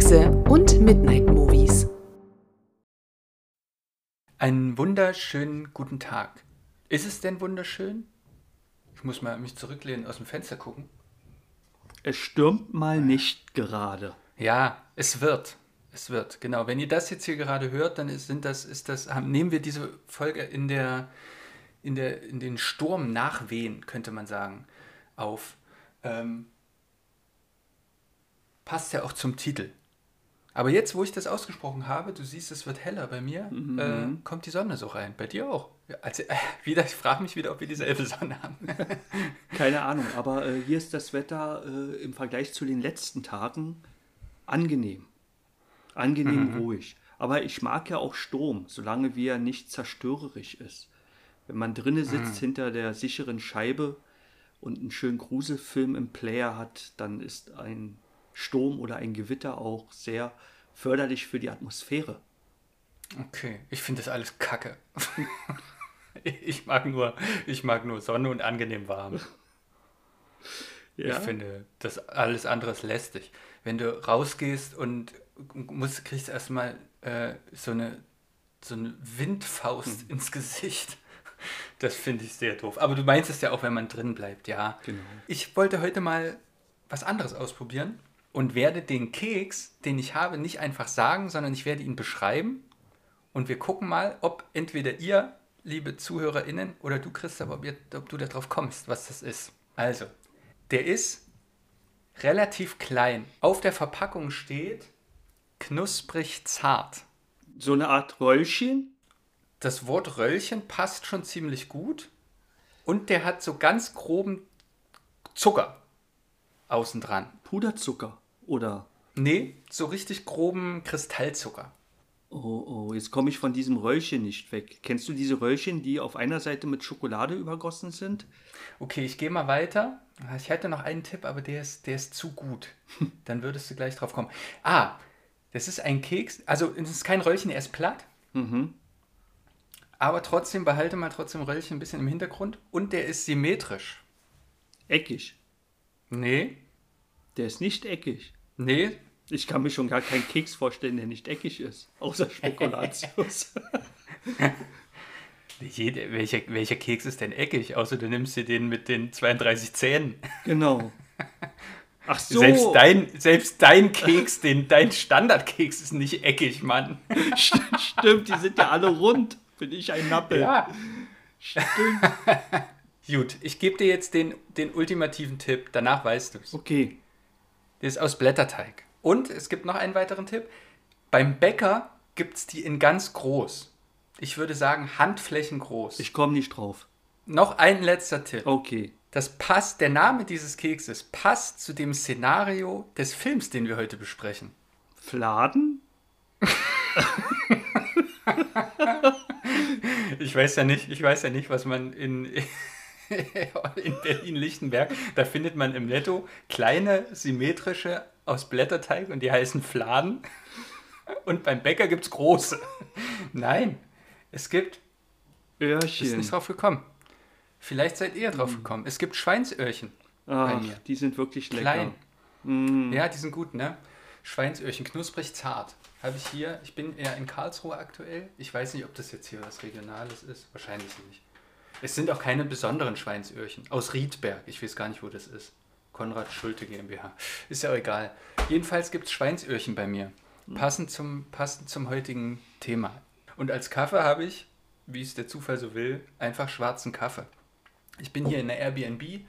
Kekse und Midnight Movies. Einen wunderschönen guten Tag. Ist es denn wunderschön? Ich muss mal mich zurücklehnen, aus dem Fenster gucken. Es stürmt mal nicht gerade. Ja, es wird. Es wird, genau. Wenn ihr das jetzt hier gerade hört, dann ist, sind das, ist das, haben, nehmen wir diese Folge in der, in der, in den Sturm nachwehen, könnte man sagen, auf. Ähm, passt ja auch zum Titel. Aber jetzt, wo ich das ausgesprochen habe, du siehst, es wird heller bei mir, Mhm. äh, kommt die Sonne so rein. Bei dir auch. Also, äh, wieder, ich frage mich wieder, ob wir dieselbe Sonne haben. Keine Ahnung, aber äh, hier ist das Wetter äh, im Vergleich zu den letzten Tagen angenehm. Angenehm ruhig. Aber ich mag ja auch Sturm, solange wie er nicht zerstörerisch ist. Wenn man drinnen sitzt hinter der sicheren Scheibe und einen schönen Gruselfilm im Player hat, dann ist ein Sturm oder ein Gewitter auch sehr förderlich für die Atmosphäre. Okay, ich finde das alles kacke. ich, mag nur, ich mag nur Sonne und angenehm warm. Ich finde, das alles andere ist lästig. Wenn du rausgehst und musst, kriegst erstmal äh, so, eine, so eine Windfaust Hm. ins Gesicht. Das finde ich sehr doof. Aber du meinst es ja auch, wenn man drin bleibt, ja. Genau. Ich wollte heute mal was anderes ausprobieren und werde den Keks, den ich habe, nicht einfach sagen, sondern ich werde ihn beschreiben. Und wir gucken mal, ob entweder ihr, liebe ZuhörerInnen, oder du, Christoph, ob, ihr, ob du darauf kommst, was das ist. Also, der ist relativ klein. Auf der Verpackung steht knusprig zart. So eine Art Röllchen. Das Wort Röllchen passt schon ziemlich gut. Und der hat so ganz groben Zucker außen dran. Puderzucker oder Nee, so richtig groben Kristallzucker. Oh, oh, jetzt komme ich von diesem Röllchen nicht weg. Kennst du diese Röllchen, die auf einer Seite mit Schokolade übergossen sind? Okay, ich gehe mal weiter. Ich hätte noch einen Tipp, aber der ist, der ist zu gut. Dann würdest du gleich drauf kommen. Ah, das ist ein Keks. Also, es ist kein Röllchen, er ist platt. Aber trotzdem, behalte mal trotzdem Röllchen ein bisschen im Hintergrund. Und der ist symmetrisch. Eckig. Nee, Der ist nicht eckig. nee. Ich kann mir schon gar keinen Keks vorstellen, der nicht eckig ist. Außer Spekulatius. Jede, welcher, welcher Keks ist denn eckig? Außer du nimmst dir den mit den 32 Zähnen. genau. Ach so. Selbst, dein, selbst dein Keks, den, dein Standardkeks ist nicht eckig, Mann. St- Stimmt, die sind ja alle rund. Bin ich ein Nappel. Ja. Stimmt. Gut, ich gebe dir jetzt den, den ultimativen Tipp, danach weißt du es. Okay. Der ist aus Blätterteig. Und es gibt noch einen weiteren Tipp. Beim Bäcker gibt es die in ganz groß. Ich würde sagen handflächengroß. Ich komme nicht drauf. noch ein letzter Tipp. Okay. Das passt, der Name dieses Kekses passt zu dem Szenario des Films, den wir heute besprechen. Fladen? Ich weiß ja nicht, ich weiß ja nicht, was man in, in Berlin-Lichtenberg, da findet man im Netto kleine, symmetrische aus Blätterteig und die heißen Fladen. Und beim Bäcker gibt es große. Nein, es gibt, ist Öhrchen. nicht drauf gekommen. Vielleicht seid ihr drauf gekommen. Es gibt Schweinsöhrchen bei Ach, mir. die sind wirklich lecker. Klein. Mm. Ja, die sind gut, ne? Schweinsöhrchen, knusprig zart. Habe ich hier, ich bin ja in Karlsruhe aktuell. Ich weiß nicht, ob das jetzt hier was Regionales ist. Wahrscheinlich nicht. Es sind auch keine besonderen Schweinsöhrchen. Aus Riedberg. Ich weiß gar nicht, wo das ist. Konrad Schulte GmbH. Ist ja auch egal. Jedenfalls gibt es Schweinsöhrchen bei mir. Passend zum, passend zum heutigen Thema. Und als Kaffee habe ich, wie es der Zufall so will, einfach schwarzen Kaffee. Ich bin hier in der Airbnb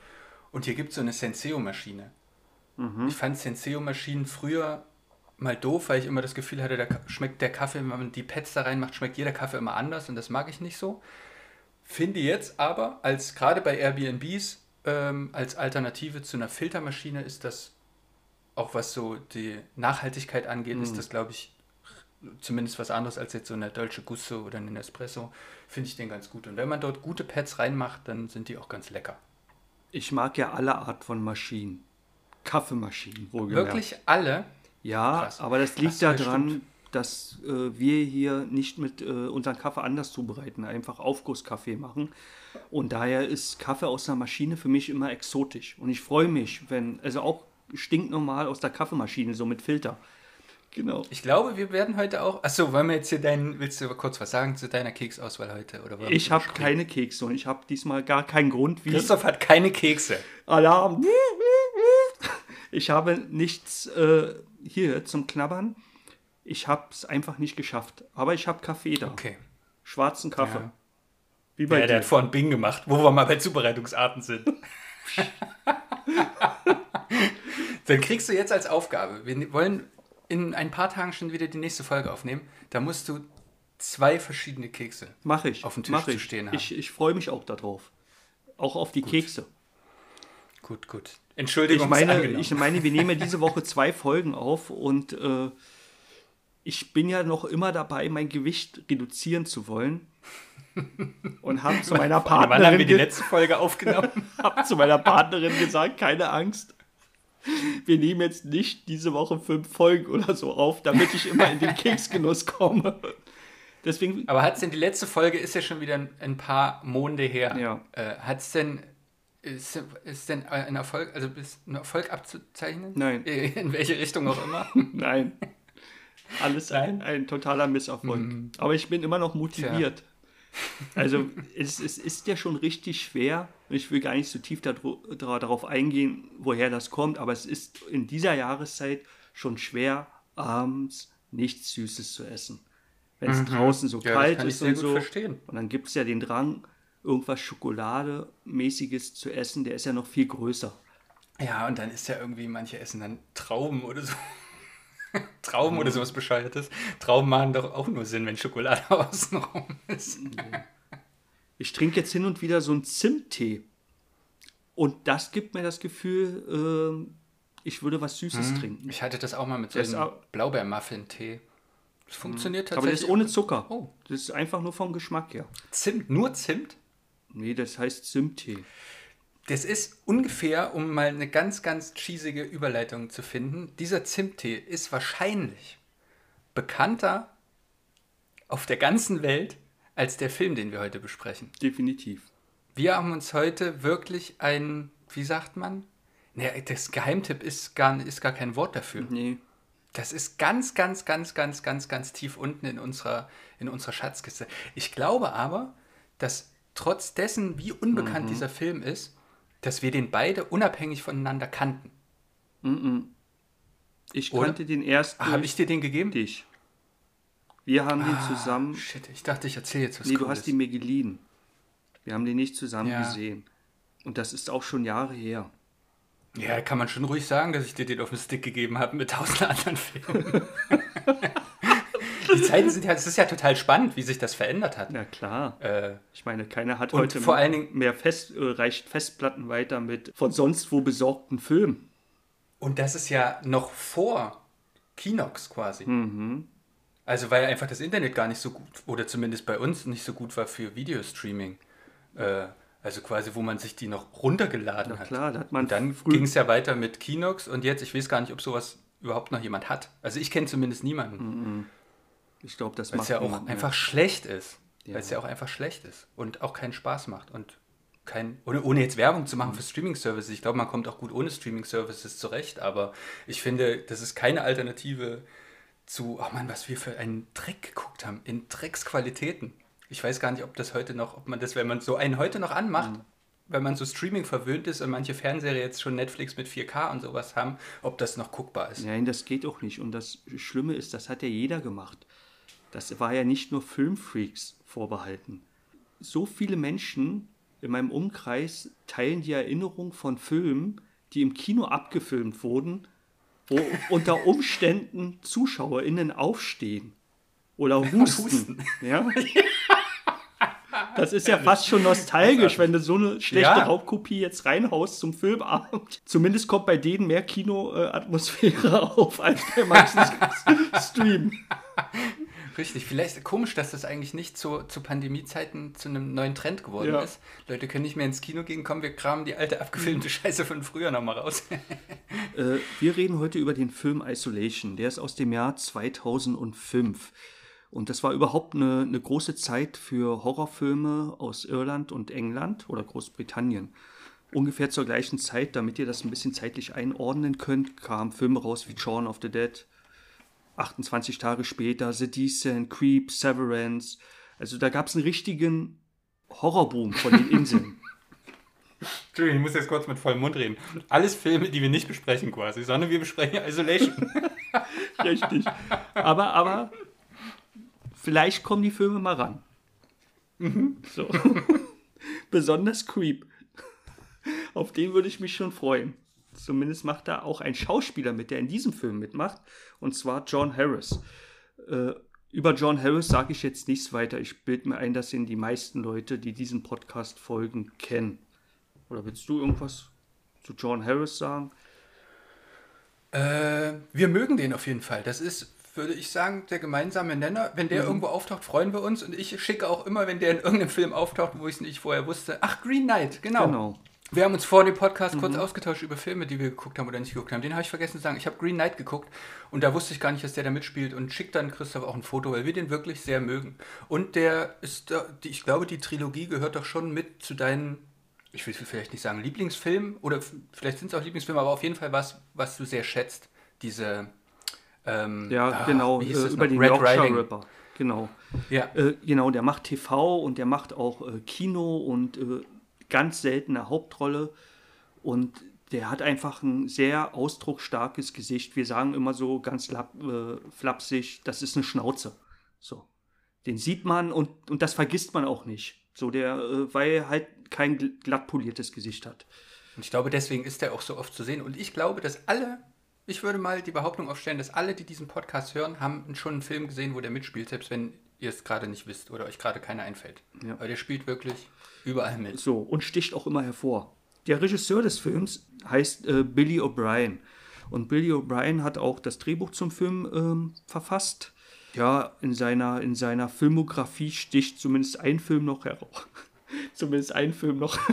und hier gibt es so eine Senseo-Maschine. Ich fand Senseo-Maschinen früher mal doof, weil ich immer das Gefühl hatte, da schmeckt der Kaffee, wenn man die Pads da reinmacht, schmeckt jeder Kaffee immer anders und das mag ich nicht so. Finde jetzt aber, als gerade bei Airbnbs, ähm, als Alternative zu einer Filtermaschine ist das, auch was so die Nachhaltigkeit angeht, ist das, glaube ich, zumindest was anderes als jetzt so eine Dolce Gusto oder eine Nespresso, finde ich den ganz gut. Und wenn man dort gute Pads reinmacht, dann sind die auch ganz lecker. Ich mag ja alle Art von Maschinen. Kaffeemaschinen, wohlgemerkt. Wirklich alle? Ja, Krass. aber das liegt daran, dass äh, wir hier nicht mit äh, unseren Kaffee anders zubereiten, einfach Aufgusskaffee machen. Und daher ist Kaffee aus einer Maschine für mich immer exotisch. Und ich freue mich, wenn, also auch stinknormal aus der Kaffeemaschine, so mit Filter. Genau. Ich glaube, wir werden heute auch. Achso, wollen wir jetzt hier deinen. Willst du kurz was sagen zu deiner Keksauswahl heute? Oder Ich habe keine Kekse und ich habe diesmal gar keinen Grund, wie Christoph hat keine Kekse. Alarm. Ich habe nichts äh, hier zum Knabbern. Ich habe es einfach nicht geschafft. Aber ich habe Kaffee da. Okay. Schwarzen Kaffee. Ja. Wie bei Ja, der dir. hat vorhin Bing gemacht, wo wir mal bei Zubereitungsarten sind. Dann kriegst du jetzt als Aufgabe, wir wollen in ein paar Tagen schon wieder die nächste Folge aufnehmen. Da musst du zwei verschiedene Kekse. Mach ich. auf dem Tisch zu stehen haben. Ich, ich freue mich auch darauf. Auch auf die Kekse. Gut, gut. Entschuldigung, Ich meine, ich meine, wir nehmen diese Woche zwei Folgen auf und äh, ich bin ja noch immer dabei, mein Gewicht reduzieren zu wollen. Und habe zu meiner Wann haben Partnerin, wir die letzte Folge aufgenommen? hab zu meiner Partnerin gesagt, keine Angst. Wir nehmen jetzt nicht diese Woche fünf Folgen oder so auf, damit ich immer in den Keksgenuss komme. Deswegen, Aber hat es denn, die letzte Folge ist ja schon wieder ein, ein paar Monde her. Ja. Äh, hat es denn, ist, ist denn ein Erfolg, also ist ein Erfolg abzuzeichnen? Nein. In welche Richtung auch immer? nein. Alles ein, ein totaler Misserfolg. Aber ich bin immer noch motiviert. Also es, es ist ja schon richtig schwer. Ich will gar nicht so tief darauf eingehen, woher das kommt, aber es ist in dieser Jahreszeit schon schwer, abends nichts Süßes zu essen. Wenn es draußen so Ja, das kalt ist und so. verstehen. Und dann gibt es ja den Drang, irgendwas Schokolademäßiges zu essen, der ist ja noch viel größer. Ja, und dann ist ja irgendwie, manche essen dann Trauben oder so. Trauben oder sowas Bescheuertes. Trauben machen doch auch nur Sinn, wenn Schokolade außenrum ist. Ich trinke jetzt hin und wieder so einen Zimttee. Und das gibt mir das Gefühl, ähm, ich würde was Süßes trinken. Ich hatte das auch mal mit so Das einem Blaubeermuffin-Tee. Das funktioniert Aber tatsächlich. der ist ohne Zucker. Oh. Das ist einfach nur vom Geschmack her. Zimt, nur Zimt? Nee, das heißt Zimttee. Das ist ungefähr, um mal eine ganz, ganz cheesige Überleitung zu finden, dieser Zimttee ist wahrscheinlich bekannter auf der ganzen Welt als der Film, den wir heute besprechen. Definitiv. Wir haben uns heute wirklich ein, wie sagt man? Nee, das Geheimtipp ist gar, ist gar kein Wort dafür. Nee. Das ist ganz, ganz, ganz, ganz, ganz, ganz tief unten in unserer, in unserer Schatzkiste. Ich glaube aber, dass trotz dessen, wie unbekannt dieser Film ist, dass wir den beide unabhängig voneinander kannten. Ich Oder? kannte den erst Ach, habe ich dir den gegeben? dich. Wir haben den Ah, zusammen. Shit, ich dachte, ich erzähle jetzt was Nee, du hast die mir geliehen. Wir haben den nicht zusammen Ja. gesehen. Und das ist auch schon Jahre her. Ja, kann man schon ruhig sagen, dass ich dir den auf den Stick gegeben habe mit tausend anderen Filmen. die Zeiten sind ja, es ist ja total spannend, wie sich das verändert hat. Na klar. Äh, Ich meine, keiner hat heute vor allen Dingen- mehr Fest, äh, reicht Festplatten weiter mit von sonst wo besorgten Filmen. Und das ist ja noch vor Kinox quasi. Also weil einfach das Internet gar nicht so gut, oder zumindest bei uns nicht so gut war für Videostreaming. Äh, also quasi, wo man sich die noch runtergeladen Na hat. klar, da hat man Und dann ging es ja weiter mit Kinox und jetzt, ich weiß gar nicht, ob sowas überhaupt noch jemand hat. Also ich kenne zumindest niemanden, Ich glaube, das weil macht es ja auch mehr. einfach schlecht ist. Ja. Weil es ja auch einfach schlecht ist und auch keinen Spaß macht und kein, ohne, ohne jetzt Werbung zu machen für Streaming-Services. Ich glaube, man kommt auch gut ohne Streaming-Services zurecht, aber ich finde, das ist keine Alternative zu, oh Mann, was wir für einen Dreck geguckt haben, in Drecksqualitäten. Ich weiß gar nicht, ob das heute noch, ob man das, wenn man so einen heute noch anmacht, Mhm. wenn man so Streaming verwöhnt ist und manche Fernseher jetzt schon Netflix mit 4K und sowas haben, ob das noch guckbar ist. Nein, das geht auch nicht. Und das Schlimme ist, das hat ja jeder gemacht. Das war ja nicht nur Filmfreaks vorbehalten. So viele Menschen in meinem Umkreis teilen die Erinnerung von Filmen, die im Kino abgefilmt wurden, wo unter Umständen ZuschauerInnen aufstehen oder husten. husten. Ja? Das ist ja fast schon nostalgisch, wenn du so eine schlechte Ja. Raubkopie jetzt reinhaust zum Filmabend. Zumindest kommt bei denen mehr Kinoatmosphäre auf als bei manchen Stream. Richtig, vielleicht komisch, dass das eigentlich nicht zu, zu Pandemiezeiten zu einem neuen Trend geworden Ja. ist. Leute können nicht mehr ins Kino gehen, kommen, wir kramen die alte abgefilmte Scheiße von früher nochmal raus. Äh, wir reden heute über den Film Isolation. Der ist aus dem Jahr 2005. Und das war überhaupt eine, eine große Zeit für Horrorfilme aus Irland und England oder Großbritannien. Ungefähr zur gleichen Zeit, damit ihr das ein bisschen zeitlich einordnen könnt, kamen Filme raus wie Shaun of the Dead, 28 Tage später, The Descent, Creep, Severance. Also da gab es einen richtigen Horrorboom von den Inseln. Entschuldigung, ich muss jetzt kurz mit vollem Mund reden. Alles Filme, die wir nicht besprechen quasi, sondern wir besprechen Isolation. Richtig. Aber, aber vielleicht kommen die Filme mal ran. So. Besonders Creep. Auf den würde ich mich schon freuen. Zumindest macht da auch ein Schauspieler mit, der in diesem Film mitmacht. Und zwar John Harris. Äh, über John Harris sage ich jetzt nichts weiter. Ich bilde mir ein, dass ihn die meisten Leute, die diesen Podcast folgen, kennen. Oder willst du irgendwas zu John Harris sagen? Äh, wir mögen den auf jeden Fall. Das ist, würde ich sagen, der gemeinsame Nenner. Wenn der irgendwo auftaucht, freuen wir uns. Und ich schicke auch immer, wenn der in irgendeinem Film auftaucht, wo ich es nicht vorher wusste. Ach, Green Knight, genau. Genau. Wir haben uns vor dem Podcast kurz ausgetauscht über Filme, die wir geguckt haben oder nicht geguckt haben. Den habe ich vergessen zu sagen. Ich habe Green Knight geguckt und da wusste ich gar nicht, dass der da mitspielt und schickt dann Christoph auch ein Foto, weil wir den wirklich sehr mögen. Und der ist, ich glaube, die Trilogie gehört doch schon mit zu deinen, ich will vielleicht nicht sagen Lieblingsfilmen oder vielleicht sind es auch Lieblingsfilme, aber auf jeden Fall was, was du sehr schätzt. Diese, ähm, Ja, ah, genau. wie hieß Äh, über den Red Yorkshire Riding. Ripper. Genau. Ja, Äh, genau, der macht TV und der macht auch äh, Kino und äh, ganz seltene Hauptrolle. Und der hat einfach ein sehr ausdrucksstarkes Gesicht. Wir sagen immer so ganz lapp, äh, flapsig, das ist eine Schnauze. So. Den sieht man und, und das vergisst man auch nicht. So, der, äh, weil er halt kein gl- glatt poliertes Gesicht hat. Und ich glaube, deswegen ist er auch so oft zu sehen. Und ich glaube, dass alle, ich würde mal die Behauptung aufstellen, dass alle, die diesen Podcast hören, haben schon einen Film gesehen, wo der mitspielt, selbst wenn ihr es gerade nicht wisst oder euch gerade keiner einfällt. Ja. Weil der spielt wirklich überall mit. So, und sticht auch immer hervor. Der Regisseur des Films heißt äh, Billy O'Brien. Und Billy O'Brien hat auch das Drehbuch zum Film ähm, verfasst. Ja, in seiner, in seiner Filmografie sticht zumindest ein Film noch heraus. zumindest ein Film noch.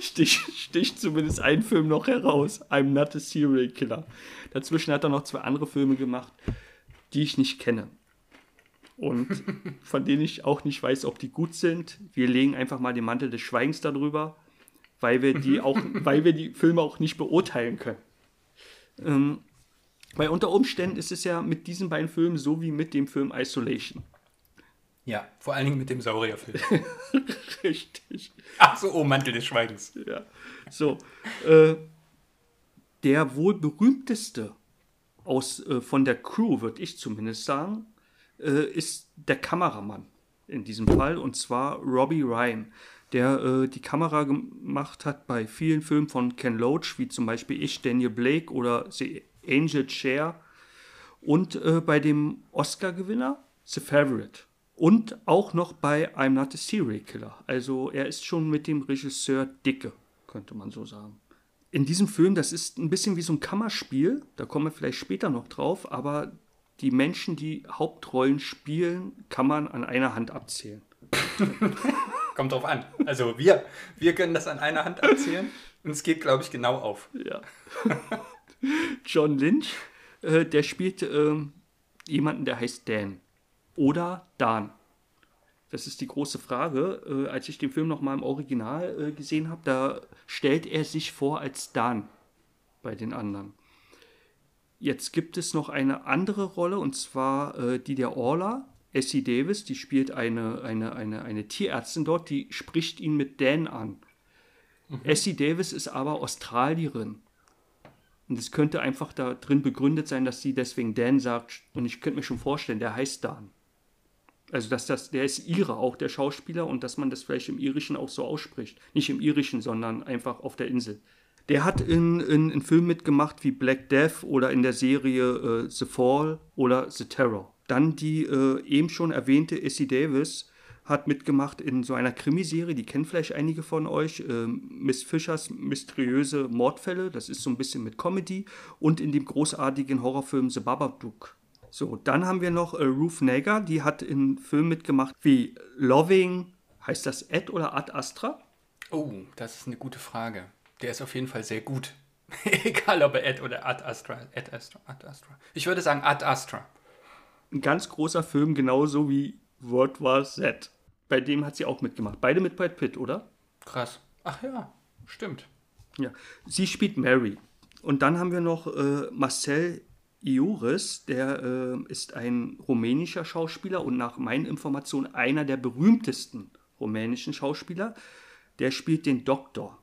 Stich, sticht zumindest ein Film noch heraus. I'm not a serial killer. Dazwischen hat er noch zwei andere Filme gemacht, die ich nicht kenne und von denen ich auch nicht weiß, ob die gut sind. Wir legen einfach mal den Mantel des Schweigens darüber, weil wir die auch, weil wir die Filme auch nicht beurteilen können. Ähm, weil unter Umständen ist es ja mit diesen beiden Filmen so wie mit dem Film Isolation. Ja, vor allen Dingen mit dem Saurierfilm. Richtig. Ach so, oh, Mantel des Schweigens. Ja. So. Äh, der wohl berühmteste aus, äh, von der Crew, würde ich zumindest sagen, äh, ist der Kameramann in diesem Fall, und zwar Robbie Ryan, der äh, die Kamera gemacht hat bei vielen Filmen von Ken Loach, wie zum Beispiel Ich, Daniel Blake oder The Angel Chair, und äh, bei dem Oscar-Gewinner The Favorite. Und auch noch bei I'm Not a Serial Killer. Also er ist schon mit dem Regisseur dicke, könnte man so sagen. In diesem Film, das ist ein bisschen wie so ein Kammerspiel, da kommen wir vielleicht später noch drauf, aber die Menschen, die Hauptrollen spielen, kann man an einer Hand abzählen. Kommt drauf an. Also wir, wir können das an einer Hand abzählen und es geht, glaube ich, genau auf. Ja. John Lynch, äh, der spielt ähm, jemanden, der heißt Dan. Oder Dan. Das ist die große Frage. Äh, als ich den Film nochmal im Original äh, gesehen habe, da stellt er sich vor als Dan bei den anderen. Jetzt gibt es noch eine andere Rolle, und zwar äh, die der Orla, Essie Davis, die spielt eine, eine, eine, eine Tierärztin dort, die spricht ihn mit Dan an. Essie Davis ist aber Australierin. Und es könnte einfach da drin begründet sein, dass sie deswegen Dan sagt. Und ich könnte mir schon vorstellen, der heißt Dan. Also, dass das, der ist Ire, auch der Schauspieler, und dass man das vielleicht im Irischen auch so ausspricht. Nicht im Irischen, sondern einfach auf der Insel. Der hat in, in, in Filmen mitgemacht wie Black Death oder in der Serie äh, The Fall oder The Terror. Dann die äh, eben schon erwähnte Essie Davis hat mitgemacht in so einer Krimiserie, die kennen vielleicht einige von euch, ähm, Miss Fischers mysteriöse Mordfälle, das ist so ein bisschen mit Comedy und in dem großartigen Horrorfilm The Babadook. So, dann haben wir noch äh, Ruth Nager, die hat in Filmen mitgemacht wie Loving, heißt das Ed oder Ad Astra? Oh, das ist eine gute Frage. Der ist auf jeden Fall sehr gut. Egal ob er Ed oder Ad Astra. Ad Astra, Ad Astra. Ich würde sagen Ad Astra. Ein ganz großer Film, genauso wie What Was That? Bei dem hat sie auch mitgemacht. Beide mit Brad Pitt, oder? Krass. Ach ja, stimmt. Ja. Sie spielt Mary. Und dann haben wir noch äh, Marcel Iuris, der äh, ist ein rumänischer Schauspieler und nach meinen Informationen einer der berühmtesten rumänischen Schauspieler. Der spielt den Doktor.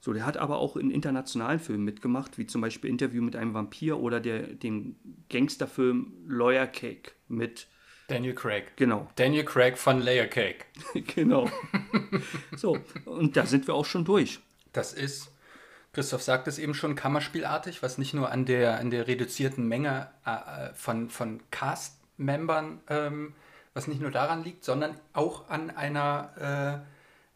So, der hat aber auch in internationalen Filmen mitgemacht, wie zum Beispiel Interview mit einem Vampir oder der, den Gangsterfilm Lawyer Cake mit Daniel Craig. Genau. Daniel Craig von Layer Cake. genau. so, und da sind wir auch schon durch. Das ist, Christoph sagt es eben schon, Kammerspielartig, was nicht nur an der, an der reduzierten Menge äh, von, von Cast-Membern, ähm, was nicht nur daran liegt, sondern auch an einer,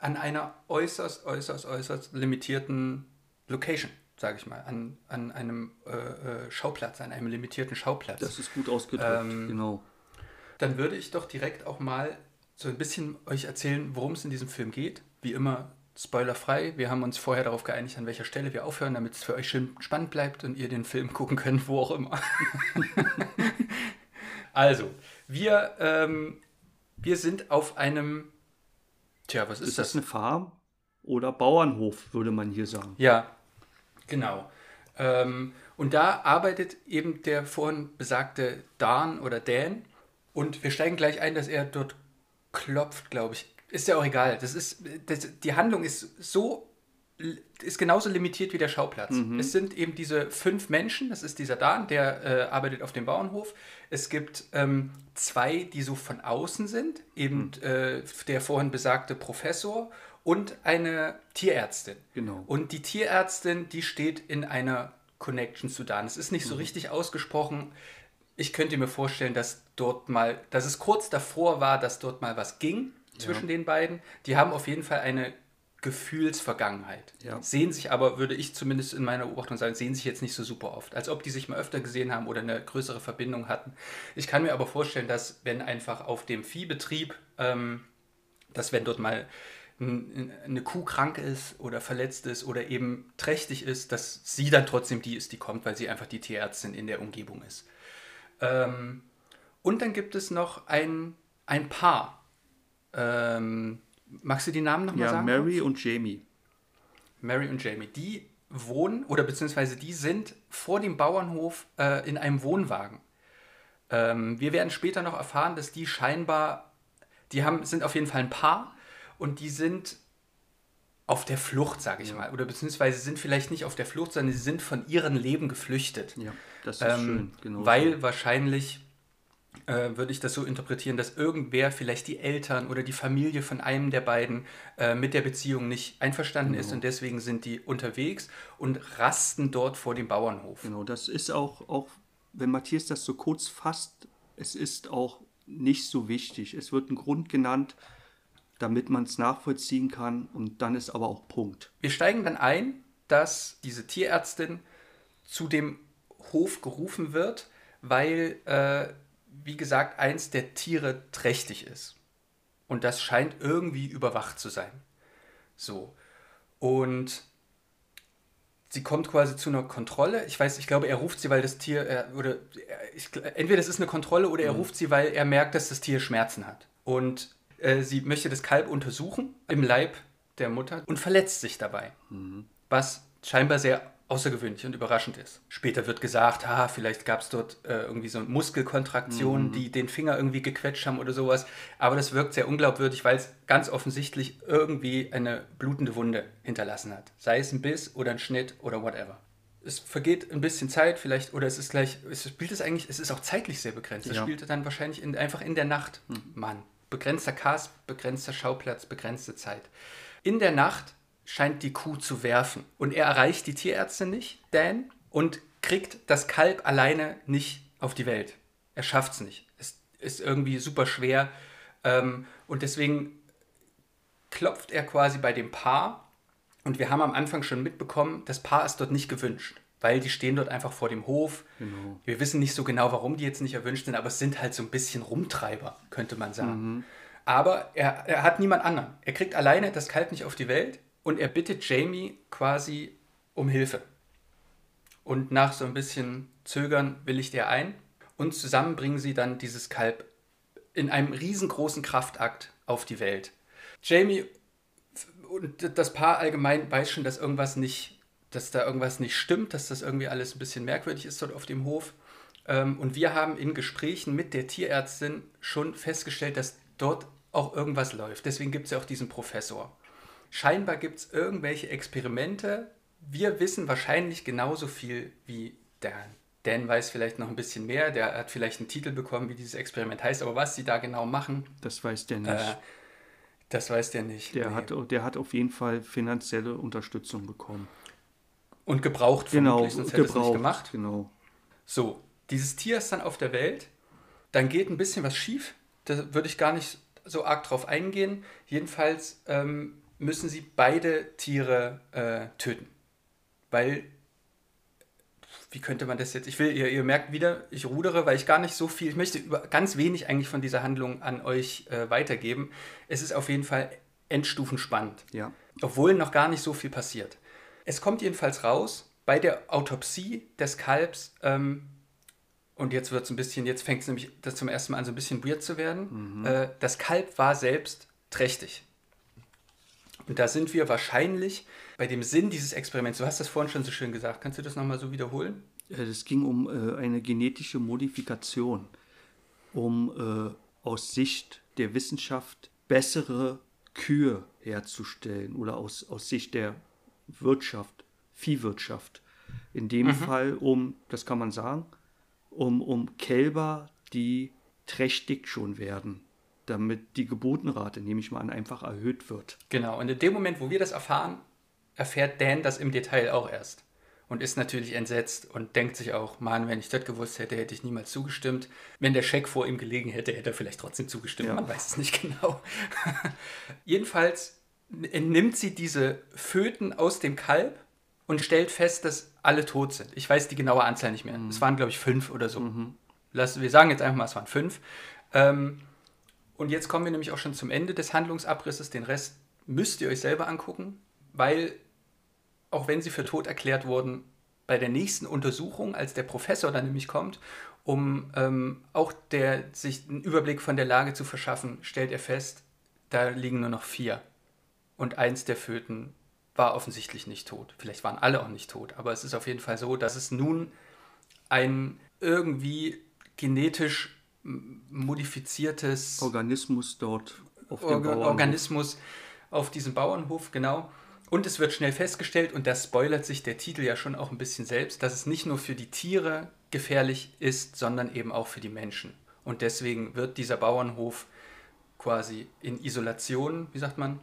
äh, an einer äußerst, äußerst, äußerst limitierten Location, sage ich mal, an, an einem äh, äh, Schauplatz, an einem limitierten Schauplatz. Das ist gut ausgedrückt, Ähm, genau. Dann würde ich doch direkt auch mal so ein bisschen euch erzählen, worum es in diesem Film geht. Wie immer spoilerfrei. Wir haben uns vorher darauf geeinigt, an welcher Stelle wir aufhören, damit es für euch schön spannend bleibt und ihr den Film gucken könnt, wo auch immer. also, wir, ähm, wir sind auf einem. Tja, was ist Ist das? das eine Farm oder Bauernhof, würde man hier sagen? Ja, genau. Ähm, und da arbeitet eben der vorhin besagte Dan oder Dan. Und wir steigen gleich ein, dass er dort klopft, glaube ich. Ist ja auch egal. Das ist, das, die Handlung ist so ist genauso limitiert wie der Schauplatz. Es sind eben diese fünf Menschen, das ist dieser Dan, der äh, arbeitet auf dem Bauernhof. Es gibt ähm, zwei, die so von außen sind, eben äh, der vorhin besagte Professor und eine Tierärztin. Genau. Und die Tierärztin, die steht in einer Connection zu Dan. Es ist nicht so richtig ausgesprochen. Ich könnte mir vorstellen, dass dort mal, dass es kurz davor war, dass dort mal was ging zwischen den beiden. Die haben auf jeden Fall eine Gefühlsvergangenheit. Ja. Sehen sich aber, würde ich zumindest in meiner Beobachtung sagen, sehen sich jetzt nicht so super oft. Als ob die sich mal öfter gesehen haben oder eine größere Verbindung hatten. Ich kann mir aber vorstellen, dass wenn einfach auf dem Viehbetrieb, ähm, dass wenn dort mal eine Kuh krank ist oder verletzt ist oder eben trächtig ist, dass sie dann trotzdem die ist, die kommt, weil sie einfach die Tierärztin in der Umgebung ist. Ähm, und dann gibt es noch ein, ein Paar. Ähm, magst du die Namen nochmal Ja, sagen? Mary und Jamie. Mary und Jamie, die wohnen oder beziehungsweise die sind vor dem Bauernhof äh, in einem Wohnwagen. Ähm, wir werden später noch erfahren, dass die scheinbar, die haben, sind auf jeden Fall ein Paar und die sind auf der Flucht, sage ich mal. Oder beziehungsweise sind vielleicht nicht auf der Flucht, sondern sie sind von ihrem Leben geflüchtet. Ja, das ist Ähm, schön. Genau weil wahrscheinlich äh, würde ich das so interpretieren, dass irgendwer, vielleicht die Eltern oder die Familie von einem der beiden, äh, mit der Beziehung nicht einverstanden Genau. ist und deswegen sind die unterwegs und rasten dort vor dem Bauernhof. Genau, das ist auch, auch, wenn Matthias das so kurz fasst, es ist auch nicht so wichtig. Es wird ein Grund genannt, damit man es nachvollziehen kann und dann ist aber auch Punkt. Wir steigen dann ein, dass diese Tierärztin zu dem Hof gerufen wird, weil, äh, wie gesagt, eins der Tiere trächtig ist. Und das scheint irgendwie überwacht zu sein. So. Und sie kommt quasi zu einer Kontrolle. Ich weiß, ich glaube, er ruft sie, weil das Tier, er, oder er, ich, entweder das ist eine Kontrolle oder er ruft sie, weil er merkt, dass das Tier Schmerzen hat. Und äh, sie möchte das Kalb untersuchen im Leib der Mutter und verletzt sich dabei. Was scheinbar sehr außergewöhnlich und überraschend ist. Später wird gesagt, ha, vielleicht gab es dort äh, irgendwie so Muskelkontraktionen, die den Finger irgendwie gequetscht haben oder sowas. Aber das wirkt sehr unglaubwürdig, weil es ganz offensichtlich irgendwie eine blutende Wunde hinterlassen hat. Sei es ein Biss oder ein Schnitt oder whatever. Es vergeht ein bisschen Zeit vielleicht, oder es ist gleich, es spielt es eigentlich, es ist auch zeitlich sehr begrenzt. Es Ja. spielt dann wahrscheinlich in, einfach in der Nacht. Mann, begrenzter Cast, begrenzter Schauplatz, begrenzte Zeit. In der Nacht scheint die Kuh zu werfen. Und er erreicht die Tierärztin nicht, Dan, und kriegt das Kalb alleine nicht auf die Welt. Er schafft es nicht. Es ist irgendwie super schwer. Ähm, und deswegen klopft er quasi bei dem Paar. Und wir haben am Anfang schon mitbekommen, das Paar ist dort nicht gewünscht. Weil die stehen dort einfach vor dem Hof. Genau. Wir wissen nicht so genau, warum die jetzt nicht erwünscht sind, aber es sind halt so ein bisschen Rumtreiber, könnte man sagen. Aber er, er hat niemand anderen. Er kriegt alleine das Kalb nicht auf die Welt und er bittet Jamie quasi um Hilfe. Und nach so ein bisschen Zögern willigt er ein und zusammen bringen sie dann dieses Kalb in einem riesengroßen Kraftakt auf die Welt. Jamie und das Paar allgemein weiß schon, dass irgendwas nicht dass da irgendwas nicht stimmt, dass das irgendwie alles ein bisschen merkwürdig ist dort auf dem Hof. Ähm, und wir haben in Gesprächen mit der Tierärztin schon festgestellt, dass dort auch irgendwas läuft. Deswegen gibt es ja auch diesen Professor. Scheinbar gibt es irgendwelche Experimente. Wir wissen wahrscheinlich genauso viel wie Dan. Dan weiß vielleicht noch ein bisschen mehr. Der hat vielleicht einen Titel bekommen, wie dieses Experiment heißt. Aber was sie da genau machen, Das weiß der nicht. äh, das weiß der nicht. der, Nee. hat, der hat auf jeden Fall finanzielle Unterstützung bekommen. Und gebraucht Genau, sonst hätte er es nicht gebraucht. gemacht. Genau. So, dieses Tier ist dann auf der Welt. Dann geht ein bisschen was schief. Da würde ich gar nicht so arg drauf eingehen. Jedenfalls ähm, müssen sie beide Tiere äh, töten. Weil, wie könnte man das jetzt? Ich will, ihr, ihr merkt wieder, ich rudere, weil ich gar nicht so viel, ich möchte über ganz wenig eigentlich von dieser Handlung an euch äh, weitergeben. Es ist auf jeden Fall endstufenspannend Ja. obwohl noch gar nicht so viel passiert. Es kommt jedenfalls raus, bei der Autopsie des Kalbs, ähm, und jetzt wird es ein bisschen, jetzt fängt es nämlich das zum ersten Mal an, so ein bisschen weird zu werden. Äh, das Kalb war selbst trächtig. Und da sind wir wahrscheinlich bei dem Sinn dieses Experiments. Du hast das vorhin schon so schön gesagt. Kannst du das nochmal so wiederholen? Es ging um äh, eine genetische Modifikation, um äh, aus Sicht der Wissenschaft bessere Kühe herzustellen oder aus, aus Sicht der Wirtschaft, Viehwirtschaft. In dem Fall um, das kann man sagen, um, um Kälber, die trächtig schon werden, damit die Geburtenrate, nehme ich mal an, einfach erhöht wird. Genau. Und in dem Moment, wo wir das erfahren, erfährt Dan das im Detail auch erst. Und ist natürlich entsetzt und denkt sich auch, Mann, wenn ich das gewusst hätte, hätte ich niemals zugestimmt. Wenn der Scheck vor ihm gelegen hätte, hätte er vielleicht trotzdem zugestimmt. Ja. Man weiß es nicht genau. Jedenfalls nimmt sie diese Föten aus dem Kalb und stellt fest, dass alle tot sind. Ich weiß die genaue Anzahl nicht mehr. Es waren, glaube ich, fünf oder so. Lass, wir sagen jetzt einfach mal, es waren fünf. Ähm, und jetzt kommen wir nämlich auch schon zum Ende des Handlungsabrisses. Den Rest müsst ihr euch selber angucken, weil auch wenn sie für tot erklärt wurden, bei der nächsten Untersuchung, als der Professor dann nämlich kommt, um ähm, auch der, sich einen Überblick von der Lage zu verschaffen, stellt er fest, da liegen nur noch vier. Und eins der Föten war offensichtlich nicht tot. Vielleicht waren alle auch nicht tot, aber es ist auf jeden Fall so, dass es nun ein irgendwie genetisch modifiziertes Organismus dort auf dem Orga Bauernhof. Organismus auf diesem Bauernhof, genau. Und es wird schnell festgestellt, und das spoilert sich der Titel ja schon auch ein bisschen selbst, dass es nicht nur für die Tiere gefährlich ist, sondern eben auch für die Menschen. Und deswegen wird dieser Bauernhof quasi in Isolation, wie sagt man,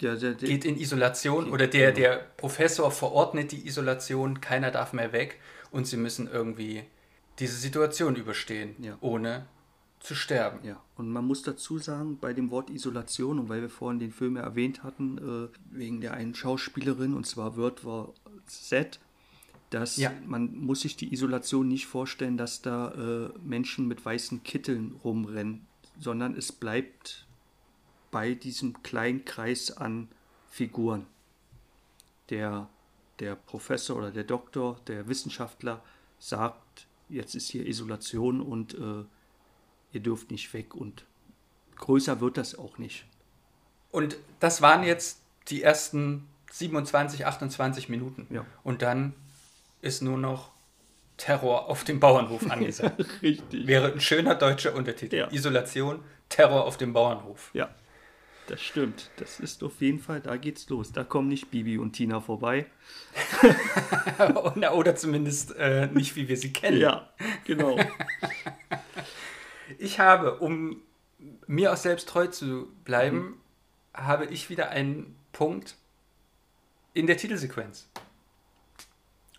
Der, der, der, geht in Isolation oder der, der Professor verordnet die Isolation, keiner darf mehr weg und sie müssen irgendwie diese Situation überstehen, Ja. ohne zu sterben. Ja, und man muss dazu sagen, bei dem Wort Isolation, und weil wir vorhin den Film ja erwähnt hatten, äh, wegen der einen Schauspielerin, und zwar Wörter Z, dass Ja. man muss sich die Isolation nicht vorstellen, dass da äh, Menschen mit weißen Kitteln rumrennen, sondern es bleibt bei diesem kleinen Kreis an Figuren. Der, der Professor oder der Doktor, der Wissenschaftler sagt, jetzt ist hier Isolation und äh, ihr dürft nicht weg und größer wird das auch nicht. Und das waren jetzt die ersten 27, 28 Minuten. Ja. Und dann ist nur noch Terror auf dem Bauernhof angesagt. Richtig. Wäre ein schöner deutscher Untertitel. Ja. Isolation, Terror auf dem Bauernhof. Ja, das stimmt. Das ist auf jeden Fall, da geht's los. Da kommen nicht Bibi und Tina vorbei. oder, zumindest äh, nicht, wie wir sie kennen. Ja, genau. Ich habe, um mir auch selbst treu zu bleiben, habe ich wieder einen Punkt in der Titelsequenz.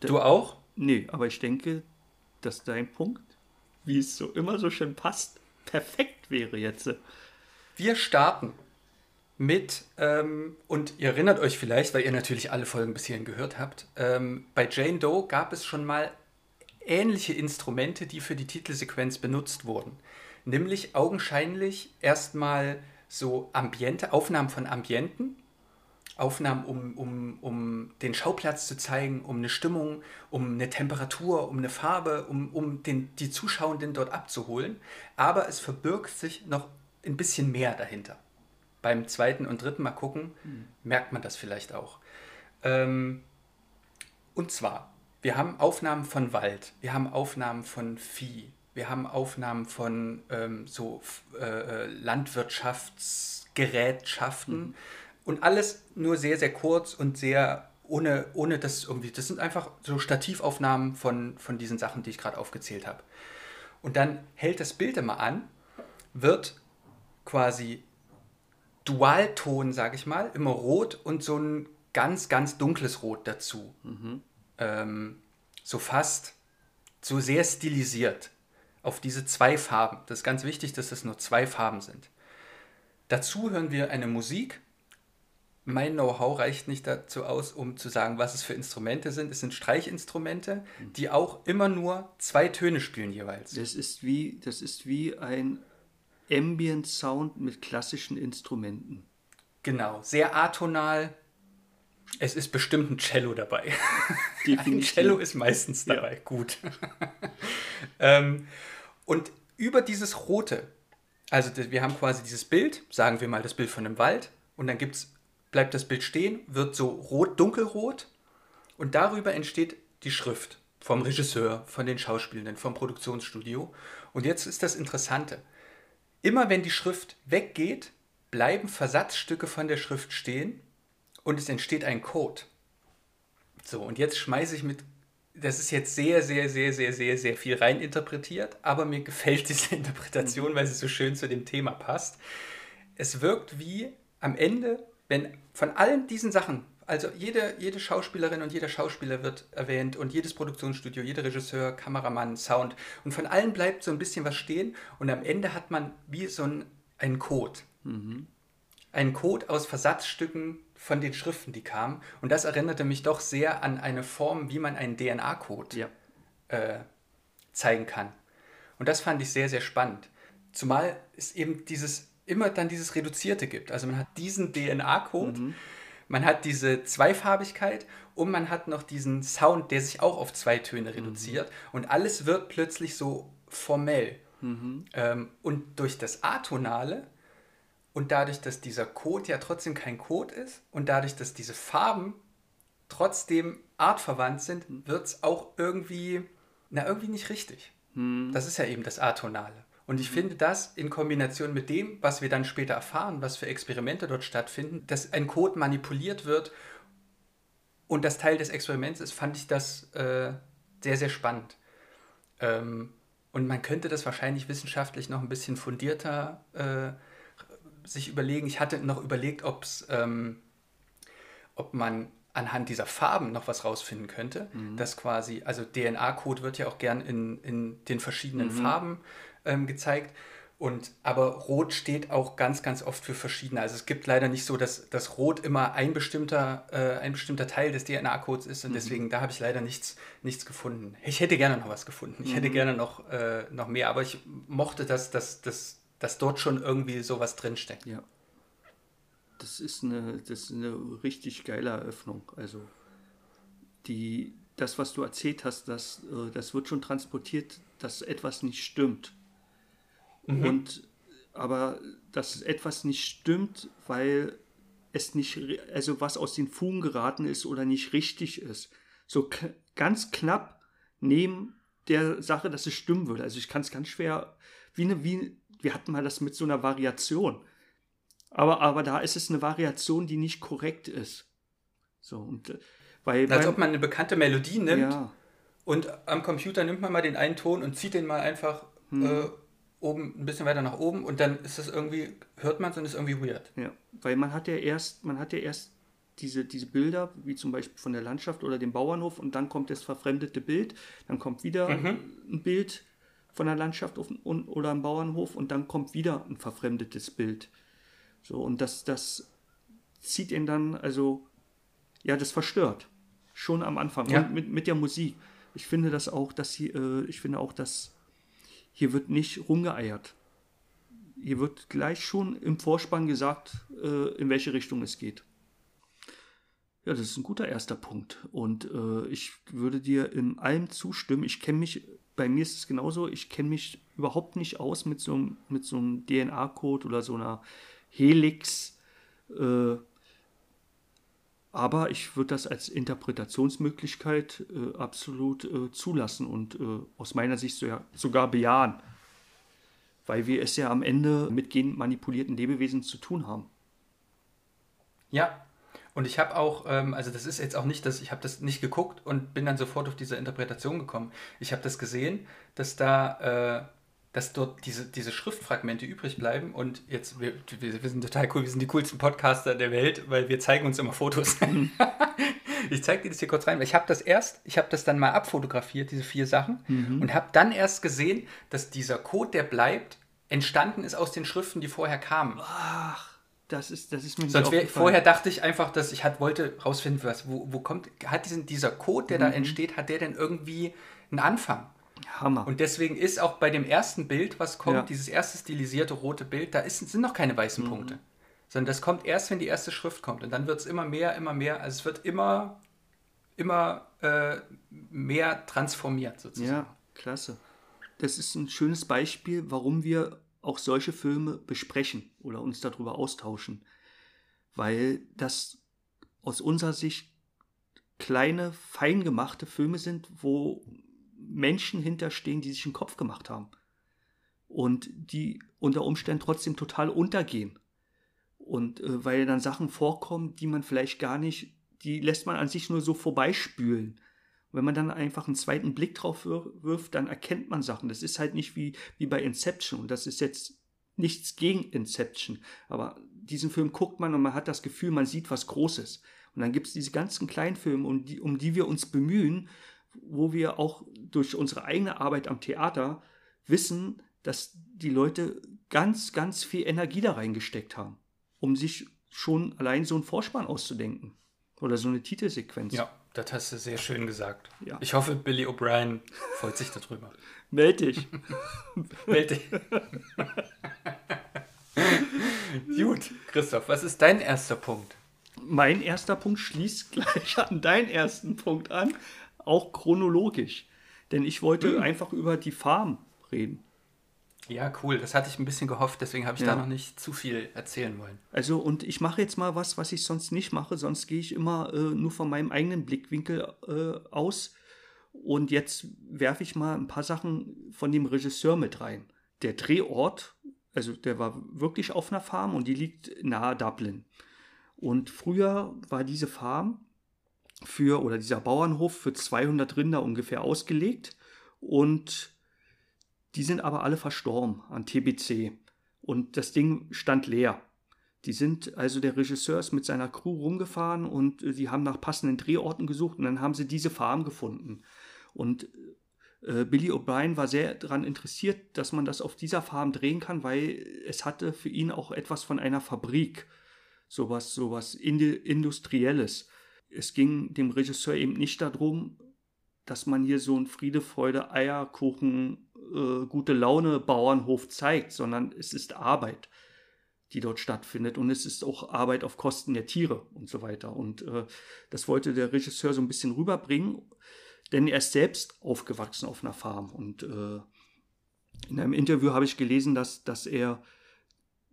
Du auch? nee, aber ich denke, dass dein Punkt, wie es so immer so schön passt, perfekt wäre jetzt. Wir starten mit, ähm, und ihr erinnert euch vielleicht, weil ihr natürlich alle Folgen bis hierhin gehört habt, ähm, bei Jane Doe gab es schon mal ähnliche Instrumente, die für die Titelsequenz benutzt wurden. Nämlich augenscheinlich erstmal so Ambiente, Aufnahmen von Ambienten, Aufnahmen, um, um, um den Schauplatz zu zeigen, um eine Stimmung, um eine Temperatur, um eine Farbe, um, um den, die Zuschauenden dort abzuholen. Aber es verbirgt sich noch ein bisschen mehr dahinter. Beim zweiten und dritten Mal gucken, merkt man das vielleicht auch. Ähm, Und zwar, wir haben Aufnahmen von Wald, wir haben Aufnahmen von Vieh, wir haben Aufnahmen von ähm, so äh, Landwirtschaftsgerätschaften mhm. und alles nur sehr, sehr kurz und sehr ohne, ohne das irgendwie. Das sind einfach so Stativaufnahmen von, von diesen Sachen, die ich gerade aufgezählt habe. Und dann hält das Bild immer an, wird quasi Dualton, sage ich mal, immer rot und so ein ganz, ganz dunkles Rot dazu. Mhm. Ähm, so fast, so sehr stilisiert auf diese zwei Farben. Das ist ganz wichtig, dass das nur zwei Farben sind. Dazu hören wir eine Musik. Mein Know-how reicht nicht dazu aus, um zu sagen, was es für Instrumente sind. Es sind Streichinstrumente, die auch immer nur zwei Töne spielen jeweils. Das ist wie, das ist wie ein Ambient Sound mit klassischen Instrumenten. Genau, sehr atonal. Es ist bestimmt ein Cello dabei. ein Cello ist meistens dabei. Ja. Gut. ähm, und über dieses Rote, also wir haben quasi dieses Bild, sagen wir mal das Bild von einem Wald, und dann gibt's, bleibt das Bild stehen, wird so rot, dunkelrot, und darüber entsteht die Schrift vom Regisseur, von den Schauspielenden, vom Produktionsstudio. Und jetzt ist das Interessante. Immer wenn die Schrift weggeht, bleiben Versatzstücke von der Schrift stehen und es entsteht ein Code. So, und jetzt schmeiße ich mit, das ist jetzt sehr, sehr, sehr, sehr, sehr, sehr viel rein interpretiert, aber mir gefällt diese Interpretation, weil sie so schön zu dem Thema passt. Es wirkt wie am Ende, wenn von allen diesen Sachen, also jede, jede Schauspielerin und jeder Schauspieler wird erwähnt und jedes Produktionsstudio, jeder Regisseur, Kameramann, Sound. Und von allen bleibt so ein bisschen was stehen und am Ende hat man wie so ein, einen Code. Mhm. Ein Code aus Versatzstücken von den Schriften, die kamen. Und das erinnerte mich doch sehr an eine Form, wie man einen DNA-Code ja. äh, zeigen kann. Und das fand ich sehr, sehr spannend. Zumal es eben dieses immer dann dieses Reduzierte gibt. Also man hat diesen DNA-Code. Mhm man hat diese Zweifarbigkeit und man hat noch diesen Sound, der sich auch auf zwei Töne reduziert. Mhm. Und alles wird plötzlich so formell. Mhm. Ähm, und durch das Atonale und dadurch, dass dieser Code ja trotzdem kein Code ist und dadurch, dass diese Farben trotzdem artverwandt sind, mhm. wird es auch irgendwie, na, irgendwie nicht richtig. Mhm. Das ist ja eben das Atonale. Und ich finde das in Kombination mit dem, was wir dann später erfahren, was für Experimente dort stattfinden, dass ein Code manipuliert wird und das Teil des Experiments ist, fand ich das äh, sehr, sehr spannend. Ähm, und man könnte das wahrscheinlich wissenschaftlich noch ein bisschen fundierter äh, sich überlegen. Ich hatte noch überlegt, ähm, ob man anhand dieser Farben noch was rausfinden könnte. Mhm. Das quasi, also DNA-Code wird ja auch gern in, in den verschiedenen mhm. Farben ähm, gezeigt. Und, aber Rot steht auch ganz, ganz oft für verschiedene. Also es gibt leider nicht so, dass, dass Rot immer ein bestimmter, äh, ein bestimmter Teil des DNA-Codes ist und mhm. deswegen da habe ich leider nichts, nichts gefunden. Ich hätte gerne noch was gefunden. Ich mhm. hätte gerne noch, äh, noch mehr, aber ich mochte, dass, dass, dass, dass dort schon irgendwie sowas drinsteckt. Ja. Das ist eine, das ist eine richtig geile Eröffnung. Also die, das, was du erzählt hast, das, äh, das wird schon transportiert, dass etwas nicht stimmt. Mhm. Und aber dass etwas nicht stimmt, weil es nicht, also was aus den Fugen geraten ist oder nicht richtig ist. So ganz knapp neben der Sache, dass es stimmen würde. Also ich kann es ganz schwer, wie eine, wie, wir hatten mal das mit so einer Variation. Aber, aber da ist es eine Variation, die nicht korrekt ist. So, und, äh, weil, Als ob man eine bekannte Melodie nimmt ja. und am Computer nimmt man mal den einen Ton und zieht den mal einfach hm. äh, oben, ein bisschen weiter nach oben und dann ist das irgendwie, hört man es und ist irgendwie weird. Ja, weil man hat ja erst, man hat ja erst diese, diese Bilder, wie zum Beispiel von der Landschaft oder dem Bauernhof und dann kommt das verfremdete Bild, dann kommt wieder mhm. ein Bild von der Landschaft oder am Bauernhof und dann kommt wieder ein verfremdetes Bild. So, und das, das zieht ihn dann, also, ja, das verstört. Schon am Anfang. Ja. Und mit, mit der Musik. Ich finde das auch, dass sie, äh, ich finde auch, dass hier wird nicht rumgeeiert. Hier wird gleich schon im Vorspann gesagt, äh, in welche Richtung es geht. Ja, das ist ein guter erster Punkt. Und äh, ich würde dir in allem zustimmen. Ich kenne mich, bei mir ist es genauso, ich kenne mich überhaupt nicht aus mit so, mit so einem DNA-Code oder so einer Helix. Äh, Aber ich würde das als Interpretationsmöglichkeit äh, absolut äh, zulassen und äh, aus meiner Sicht so, sogar bejahen. Weil wir es ja am Ende mit genmanipulierten Lebewesen zu tun haben. Ja, und ich habe auch, ähm, also das ist jetzt auch nicht, dass ich habe das nicht geguckt und bin dann sofort auf diese Interpretation gekommen. Ich habe das gesehen, dass da, äh, dass dort diese, diese Schriftfragmente übrig bleiben und jetzt, wir, wir, sind total cool, wir sind die coolsten Podcaster der Welt, weil wir zeigen uns immer Fotos. ich zeige dir das hier kurz rein, weil ich habe das erst, ich habe das dann mal abfotografiert, diese vier Sachen, mhm. und habe dann erst gesehen, dass dieser Code, der bleibt, entstanden ist aus den Schriften, die vorher kamen. Ach. Das ist, das ist mir Sonst wär, vorher dachte ich einfach, dass ich hat, wollte rausfinden, was, wo, wo kommt, hat diesen, dieser Code, der mhm. da entsteht, hat der denn irgendwie einen Anfang? Hammer. Und deswegen ist auch bei dem ersten Bild, was kommt, ja. dieses erste stilisierte rote Bild, da ist, sind noch keine weißen mhm. Punkte. Sondern das kommt erst, wenn die erste Schrift kommt. Und dann wird es immer mehr, immer mehr. Also es wird immer, immer äh, mehr transformiert sozusagen. Ja, klasse. Das ist ein schönes Beispiel, warum wir auch solche Filme besprechen oder uns darüber austauschen, weil das aus unserer Sicht kleine, fein gemachte Filme sind, wo Menschen hinterstehen, die sich einen Kopf gemacht haben und die unter Umständen trotzdem total untergehen. Und äh, weil dann Sachen vorkommen, die man vielleicht gar nicht, die lässt man an sich nur so vorbeispülen wenn man dann einfach einen zweiten Blick drauf wirft, dann erkennt man Sachen. Das ist halt nicht wie, wie bei Inception. Und das ist jetzt nichts gegen Inception. Aber diesen Film guckt man und man hat das Gefühl, man sieht was Großes. Und dann gibt es diese ganzen Kleinfilme, um die, um die wir uns bemühen, wo wir auch durch unsere eigene Arbeit am Theater wissen, dass die Leute ganz, ganz viel Energie da reingesteckt haben, um sich schon allein so einen Vorspann auszudenken. Oder so eine Titelsequenz. Ja. Das hast du sehr schön gesagt. Ja. Ich hoffe, Billy O'Brien freut sich darüber. Meld dich. Meld dich. Gut, Christoph, was ist dein erster Punkt? Mein erster Punkt schließt gleich an deinen ersten Punkt an, auch chronologisch. Denn ich wollte hm. einfach über die Farm reden. Ja, cool. Das hatte ich ein bisschen gehofft, deswegen habe ich ja. da noch nicht zu viel erzählen wollen. Also, und ich mache jetzt mal was, was ich sonst nicht mache. Sonst gehe ich immer äh, nur von meinem eigenen Blickwinkel äh, aus. Und jetzt werfe ich mal ein paar Sachen von dem Regisseur mit rein. Der Drehort, also der war wirklich auf einer Farm und die liegt nahe Dublin. Und früher war diese Farm für, oder dieser Bauernhof für 200 Rinder ungefähr ausgelegt. Und die sind aber alle verstorben an TBC. Und das Ding stand leer. Die sind, also der Regisseur ist mit seiner Crew rumgefahren und äh, die haben nach passenden Drehorten gesucht und dann haben sie diese Farm gefunden. Und äh, Billy O'Brien war sehr daran interessiert, dass man das auf dieser Farm drehen kann, weil es hatte für ihn auch etwas von einer Fabrik. Sowas, sowas Industrielles. Es ging dem Regisseur eben nicht darum, dass man hier so ein Friede, Freude, Eierkuchen, äh, gute Laune Bauernhof zeigt, sondern es ist Arbeit, die dort stattfindet und es ist auch Arbeit auf Kosten der Tiere und so weiter. Und äh, das wollte der Regisseur so ein bisschen rüberbringen, denn er ist selbst aufgewachsen auf einer Farm und äh, in einem Interview habe ich gelesen, dass, dass er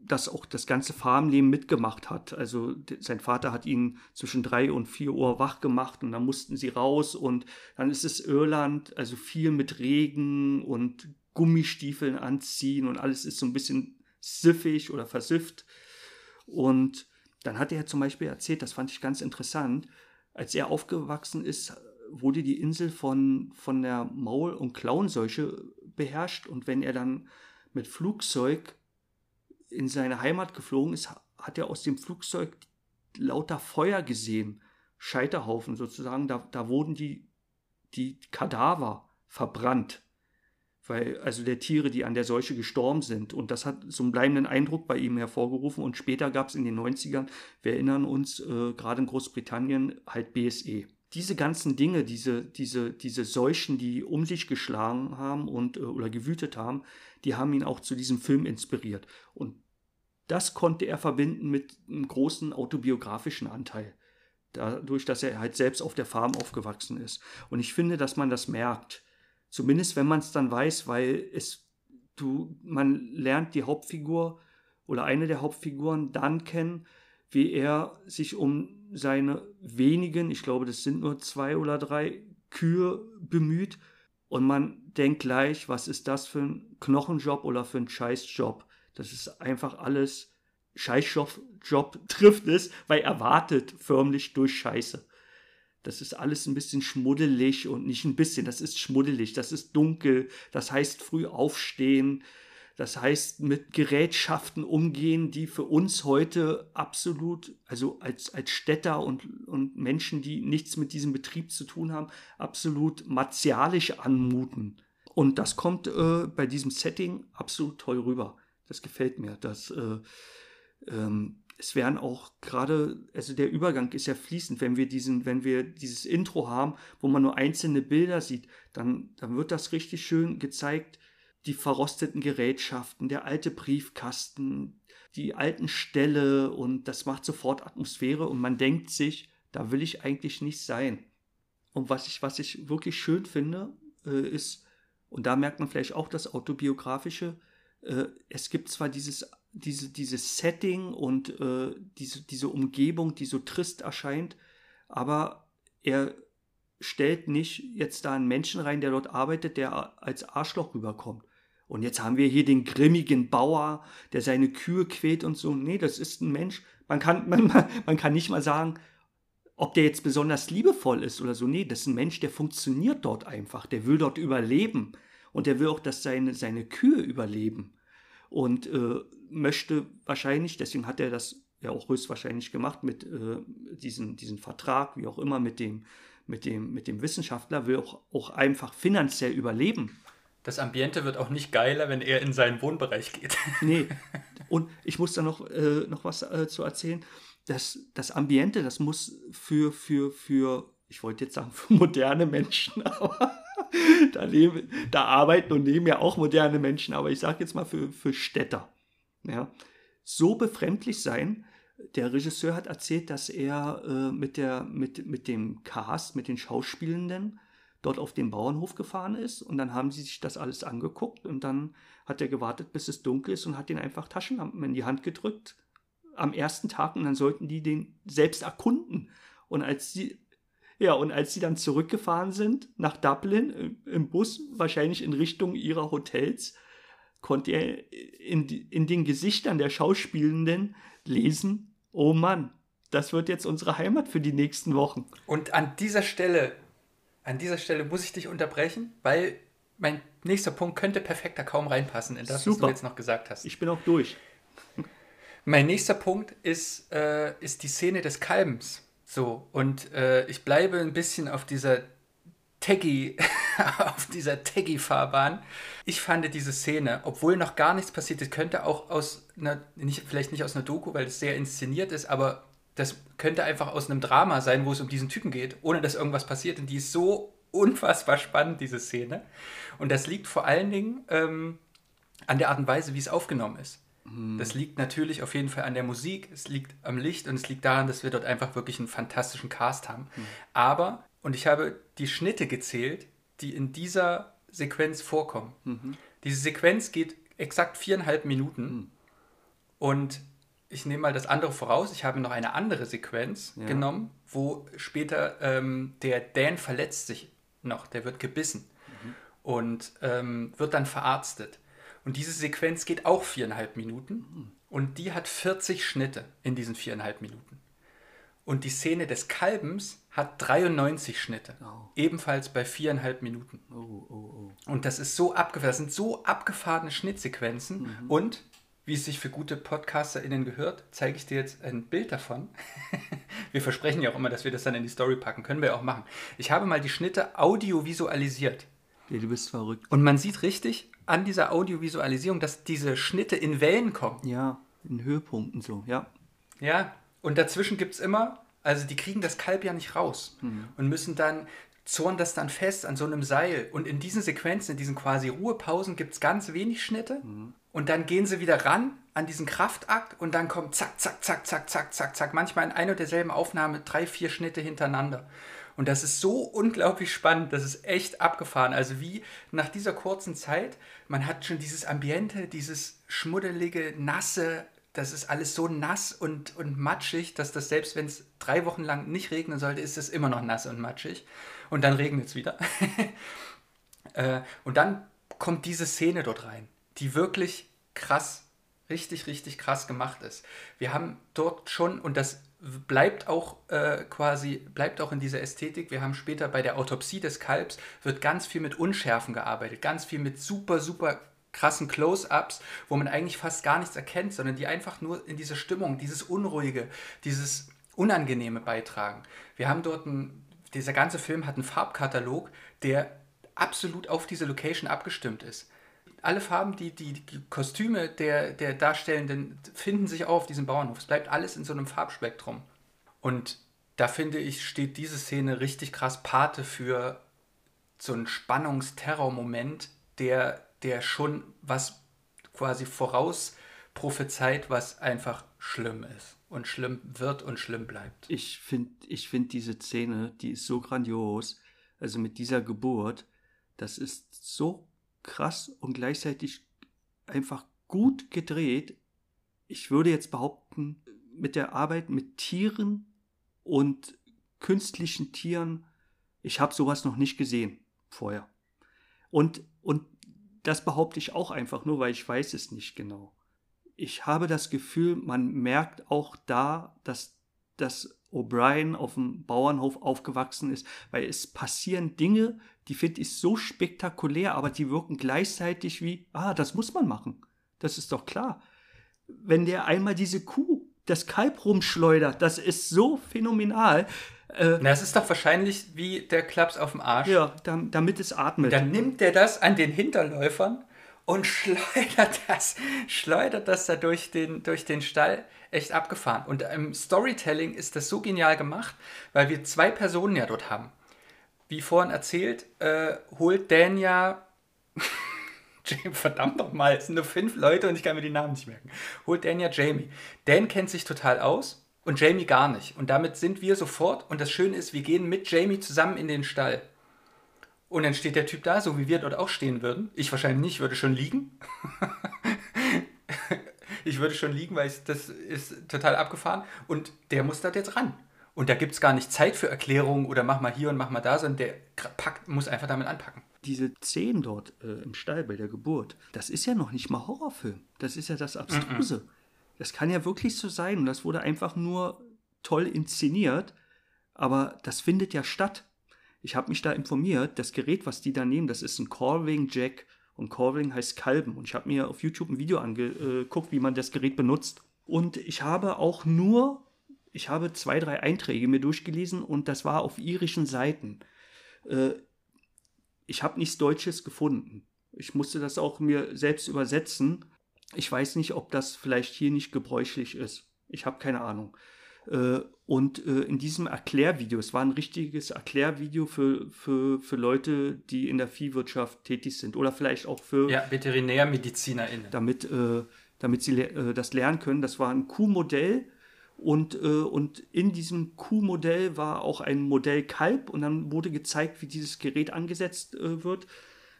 das auch das ganze Farmleben mitgemacht hat. Also sein Vater hat ihn zwischen drei und vier Uhr wach gemacht und dann mussten sie raus und dann ist es Irland, also viel mit Regen und Gummistiefeln anziehen und alles ist so ein bisschen siffig oder versifft. Und dann hat er zum Beispiel erzählt, das fand ich ganz interessant, als er aufgewachsen ist, wurde die Insel von, von der Maul- und Klauenseuche beherrscht und wenn er dann mit Flugzeug in seine Heimat geflogen ist, hat er aus dem Flugzeug lauter Feuer gesehen. Scheiterhaufen sozusagen. Da, da wurden die, die Kadaver verbrannt. Weil, also der Tiere, die an der Seuche gestorben sind. Und das hat so einen bleibenden Eindruck bei ihm hervorgerufen. Und später gab es in den 90ern, wir erinnern uns, äh, gerade in Großbritannien, halt BSE. Diese ganzen Dinge, diese, diese, diese Seuchen, die um sich geschlagen haben und äh, oder gewütet haben, die haben ihn auch zu diesem Film inspiriert. Und das konnte er verbinden mit einem großen autobiografischen Anteil. Dadurch, dass er halt selbst auf der Farm aufgewachsen ist. Und ich finde, dass man das merkt. Zumindest wenn man es dann weiß, weil es, du, man lernt die Hauptfigur oder eine der Hauptfiguren dann kennen, wie er sich um seine wenigen, ich glaube, das sind nur zwei oder drei Kühe bemüht. Und man denkt gleich, was ist das für ein Knochenjob oder für ein Scheißjob? Das ist einfach alles Scheißjob Job trifft es, weil er wartet förmlich durch Scheiße. Das ist alles ein bisschen schmuddelig und nicht ein bisschen, das ist schmuddelig, das ist dunkel, das heißt früh aufstehen, das heißt mit Gerätschaften umgehen, die für uns heute absolut, also als, als Städter und, und Menschen, die nichts mit diesem Betrieb zu tun haben, absolut martialisch anmuten. Und das kommt äh, bei diesem Setting absolut toll rüber. Das gefällt mir. Das, äh, ähm, es werden auch gerade, also der Übergang ist ja fließend, wenn wir diesen, wenn wir dieses Intro haben, wo man nur einzelne Bilder sieht, dann, dann wird das richtig schön gezeigt, die verrosteten Gerätschaften, der alte Briefkasten, die alten Ställe und das macht sofort Atmosphäre und man denkt sich, da will ich eigentlich nicht sein. Und was ich, was ich wirklich schön finde, äh, ist, und da merkt man vielleicht auch das Autobiografische, äh, es gibt zwar dieses diese, dieses Setting und äh, diese, diese Umgebung, die so trist erscheint, aber er stellt nicht jetzt da einen Menschen rein, der dort arbeitet, der als Arschloch rüberkommt. Und jetzt haben wir hier den grimmigen Bauer, der seine Kühe quält und so. Nee, das ist ein Mensch. Man kann, man, man kann nicht mal sagen, ob der jetzt besonders liebevoll ist oder so. Nee, das ist ein Mensch, der funktioniert dort einfach. Der will dort überleben. Und der will auch, dass seine, seine Kühe überleben und äh, möchte wahrscheinlich, deswegen hat er das ja auch höchstwahrscheinlich gemacht mit äh, diesem, diesen Vertrag, wie auch immer, mit dem, mit dem, mit dem Wissenschaftler, will auch, auch einfach finanziell überleben. Das Ambiente wird auch nicht geiler, wenn er in seinen Wohnbereich geht. nee. Und ich muss da noch, äh, noch was äh, zu erzählen. Das, das Ambiente, das muss für, für, für, ich wollte jetzt sagen, für moderne Menschen, aber da, leben, da arbeiten und leben ja auch moderne Menschen, aber ich sage jetzt mal für, für Städter. Ja, so befremdlich sein. Der Regisseur hat erzählt, dass er äh, mit, der, mit, mit dem Cast, mit den Schauspielenden dort auf den Bauernhof gefahren ist und dann haben sie sich das alles angeguckt und dann hat er gewartet, bis es dunkel ist und hat ihnen einfach Taschenlampen in die Hand gedrückt am ersten Tag und dann sollten die den selbst erkunden. Und als sie ja, und als sie dann zurückgefahren sind nach Dublin äh, im Bus, wahrscheinlich in Richtung ihrer Hotels, konnte er in, in den Gesichtern der Schauspielenden lesen, oh Mann, das wird jetzt unsere Heimat für die nächsten Wochen. Und an dieser Stelle, an dieser Stelle muss ich dich unterbrechen, weil mein nächster Punkt könnte perfekter kaum reinpassen in das, Super. was du jetzt noch gesagt hast. Ich bin auch durch. Mein nächster Punkt ist, äh, ist die Szene des Kalbens. So, und äh, ich bleibe ein bisschen auf dieser Teggy, auf dieser Teggy-Fahrbahn. Ich fand diese Szene, obwohl noch gar nichts passiert ist, könnte auch aus einer, nicht, vielleicht nicht aus einer Doku, weil es sehr inszeniert ist, aber das könnte einfach aus einem Drama sein, wo es um diesen Typen geht, ohne dass irgendwas passiert. Und die ist so unfassbar spannend, diese Szene. Und das liegt vor allen Dingen ähm, an der Art und Weise, wie es aufgenommen ist. Mhm. Das liegt natürlich auf jeden Fall an der Musik, es liegt am Licht und es liegt daran, dass wir dort einfach wirklich einen fantastischen Cast haben. Mhm. Aber, und ich habe die Schnitte gezählt, die in dieser Sequenz vorkommen. Mhm. Diese Sequenz geht exakt viereinhalb Minuten mhm. und ich nehme mal das andere voraus. Ich habe noch eine andere Sequenz ja. genommen, wo später ähm, der Dan verletzt sich noch, der wird gebissen mhm. und ähm, wird dann verarztet. Und diese Sequenz geht auch viereinhalb Minuten und die hat 40 Schnitte in diesen viereinhalb Minuten. Und die Szene des Kalbens hat 93 Schnitte, oh. ebenfalls bei viereinhalb Minuten. Oh, oh, oh. und das ist so abgefahren, das sind so abgefahrene Schnittsequenzen mhm. und wie es sich für gute PodcasterInnen gehört, zeige ich dir jetzt ein Bild davon. wir versprechen ja auch immer, dass wir das dann in die Story packen. Können wir auch machen. Ich habe mal die Schnitte audiovisualisiert. Ja, du bist verrückt. Und man sieht richtig, an dieser Audiovisualisierung, dass diese Schnitte in Wellen kommen. Ja, in Höhepunkten so, ja. Ja, und dazwischen gibt es immer, also die kriegen das Kalb ja nicht raus mhm. und müssen dann, zorn das dann fest an so einem Seil. Und in diesen Sequenzen, in diesen quasi Ruhepausen gibt es ganz wenig Schnitte. Mhm. Und dann gehen sie wieder ran an diesen Kraftakt und dann kommt zack, zack, zack, zack, zack, zack, zack. Manchmal in einer und derselben Aufnahme drei, vier Schnitte hintereinander. Und das ist so unglaublich spannend, das ist echt abgefahren. Also wie nach dieser kurzen Zeit, man hat schon dieses Ambiente, dieses schmuddelige, nasse, das ist alles so nass und, und matschig, dass das selbst wenn es drei Wochen lang nicht regnen sollte, ist es immer noch nass und matschig. Und dann regnet es wieder. äh, und dann kommt diese Szene dort rein, die wirklich krass, richtig, richtig krass gemacht ist. Wir haben dort schon, und das bleibt auch äh, quasi, bleibt auch in dieser Ästhetik. Wir haben später bei der Autopsie des Kalbs, wird ganz viel mit Unschärfen gearbeitet, ganz viel mit super, super krassen Close-ups, wo man eigentlich fast gar nichts erkennt, sondern die einfach nur in diese Stimmung, dieses Unruhige, dieses Unangenehme beitragen. Wir haben dort ein, dieser ganze Film hat einen Farbkatalog, der absolut auf diese Location abgestimmt ist. Alle Farben, die, die, die Kostüme der, der Darstellenden finden sich auch auf diesem Bauernhof. Es bleibt alles in so einem Farbspektrum. Und da finde ich, steht diese Szene richtig krass Pate für so einen Spannungsterror-Moment, der, der schon was quasi voraus prophezeit, was einfach schlimm ist und schlimm wird und schlimm bleibt. Ich finde ich find diese Szene, die ist so grandios. Also mit dieser Geburt, das ist so krass und gleichzeitig einfach gut gedreht. Ich würde jetzt behaupten, mit der Arbeit mit Tieren und künstlichen Tieren, ich habe sowas noch nicht gesehen vorher. Und, und das behaupte ich auch einfach nur, weil ich weiß es nicht genau. Ich habe das Gefühl, man merkt auch da, dass, dass O'Brien auf dem Bauernhof aufgewachsen ist, weil es passieren Dinge, die finde ich so spektakulär, aber die wirken gleichzeitig wie, ah, das muss man machen. Das ist doch klar. Wenn der einmal diese Kuh, das Kalb rumschleudert, das ist so phänomenal. Äh, Na, es ist doch wahrscheinlich wie der Klaps auf dem Arsch. Ja, damit es atmet. Dann nimmt der das an den Hinterläufern und schleudert das, schleudert das da durch den, durch den Stall. Echt abgefahren. Und im Storytelling ist das so genial gemacht, weil wir zwei Personen ja dort haben. Wie vorhin erzählt, äh, holt Dan ja. Verdammt nochmal, es sind nur fünf Leute und ich kann mir die Namen nicht merken. Holt Dan ja Jamie. Dan kennt sich total aus und Jamie gar nicht. Und damit sind wir sofort. Und das Schöne ist, wir gehen mit Jamie zusammen in den Stall. Und dann steht der Typ da, so wie wir dort auch stehen würden. Ich wahrscheinlich nicht, würde schon liegen. ich würde schon liegen, weil ich, das ist total abgefahren. Und der muss da jetzt ran. Und da gibt es gar nicht Zeit für Erklärungen oder mach mal hier und mach mal da, sondern der packt, muss einfach damit anpacken. Diese Szenen dort äh, im Stall bei der Geburt, das ist ja noch nicht mal Horrorfilm. Das ist ja das Abstruse. Mm -mm. Das kann ja wirklich so sein. Und das wurde einfach nur toll inszeniert. Aber das findet ja statt. Ich habe mich da informiert, das Gerät, was die da nehmen, das ist ein Corving Jack und Corving heißt Kalben. Und ich habe mir auf YouTube ein Video angeguckt, wie man das Gerät benutzt. Und ich habe auch nur, ich habe zwei, drei Einträge mir durchgelesen und das war auf irischen Seiten. Äh, ich habe nichts Deutsches gefunden. Ich musste das auch mir selbst übersetzen. Ich weiß nicht, ob das vielleicht hier nicht gebräuchlich ist. Ich habe keine Ahnung. Äh, und äh, in diesem Erklärvideo, es war ein richtiges Erklärvideo für, für, für Leute, die in der Viehwirtschaft tätig sind oder vielleicht auch für ja, VeterinärmedizinerInnen. Damit, äh, damit sie das lernen können. Das war ein Kuhmodell und, und in diesem Kuhmodell war auch ein Modell Kalb und dann wurde gezeigt, wie dieses Gerät angesetzt wird.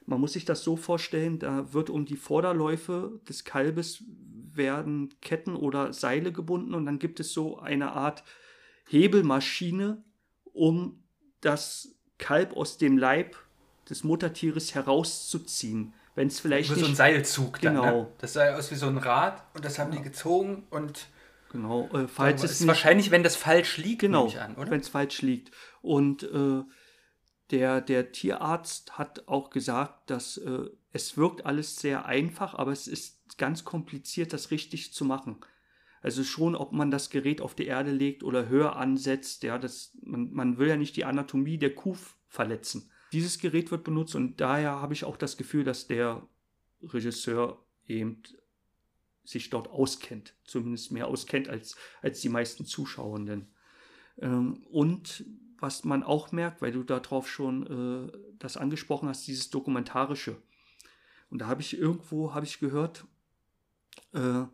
Man muss sich das so vorstellen, da wird um die Vorderläufe des Kalbes werden Ketten oder Seile gebunden und dann gibt es so eine Art Hebelmaschine, um das Kalb aus dem Leib des Muttertieres herauszuziehen. Wenn es vielleicht Über so ein Seilzug genau. Dann, ne? Das sah aus wie so ein Rad und das haben die gezogen und genau, äh, falls es ist nicht, wahrscheinlich, wenn das falsch liegt, genau, an, oder? wenn es falsch liegt. Und äh, der, der Tierarzt hat auch gesagt, dass äh, es wirkt alles sehr einfach, aber es ist ganz kompliziert, das richtig zu machen. Also schon, ob man das Gerät auf die Erde legt oder höher ansetzt, ja, das, man, man will ja nicht die Anatomie der Kuh verletzen. Dieses Gerät wird benutzt und daher habe ich auch das Gefühl, dass der Regisseur eben sich dort auskennt, zumindest mehr auskennt als, als die meisten Zuschauenden. Ähm, und was man auch merkt, weil du darauf schon äh, das angesprochen hast, dieses Dokumentarische. Und da habe ich irgendwo, habe ich gehört, äh,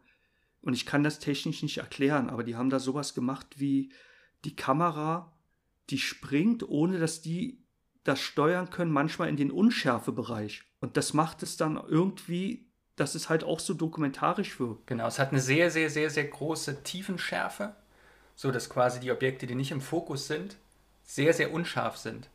und ich kann das technisch nicht erklären, aber die haben da sowas gemacht wie die Kamera, die springt, ohne dass die das steuern können, manchmal in den Unschärfebereich. Und das macht es dann irgendwie, dass es halt auch so dokumentarisch wirkt. Genau, es hat eine sehr, sehr, sehr, sehr große Tiefenschärfe, so dass quasi die Objekte, die nicht im Fokus sind, sehr, sehr unscharf sind.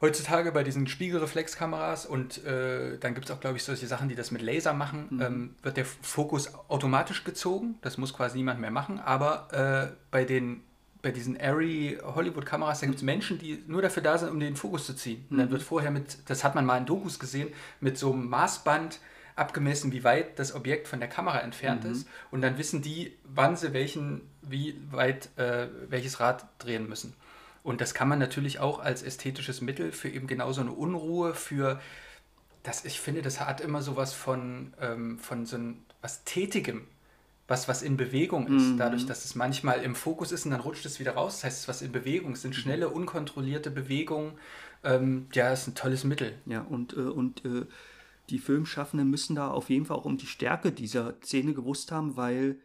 Heutzutage bei diesen Spiegelreflexkameras und äh, dann gibt es auch, glaube ich, solche Sachen, die das mit Laser machen, mhm. ähm, wird der Fokus automatisch gezogen. Das muss quasi niemand mehr machen. Aber äh, bei den bei diesen Airy Hollywood-Kameras, da gibt es Menschen, die nur dafür da sind, um den Fokus zu ziehen. Und dann mhm. wird vorher mit, das hat man mal in Dokus gesehen, mit so einem Maßband abgemessen, wie weit das Objekt von der Kamera entfernt mhm. ist. Und dann wissen die, wann sie welchen, wie weit äh, welches Rad drehen müssen. Und das kann man natürlich auch als ästhetisches Mittel für eben genau so eine Unruhe, für das, ich finde, das hat immer so was von, ähm, von so ein, was Tätigem, was, was in Bewegung ist. Mhm. Dadurch, dass es manchmal im Fokus ist und dann rutscht es wieder raus. Das heißt, es ist was in Bewegung. Es sind mhm. schnelle, unkontrollierte Bewegungen. Ähm, ja, ist ein tolles Mittel. Ja, und, äh, und äh, die Filmschaffenden müssen da auf jeden Fall auch um die Stärke dieser Szene gewusst haben, weil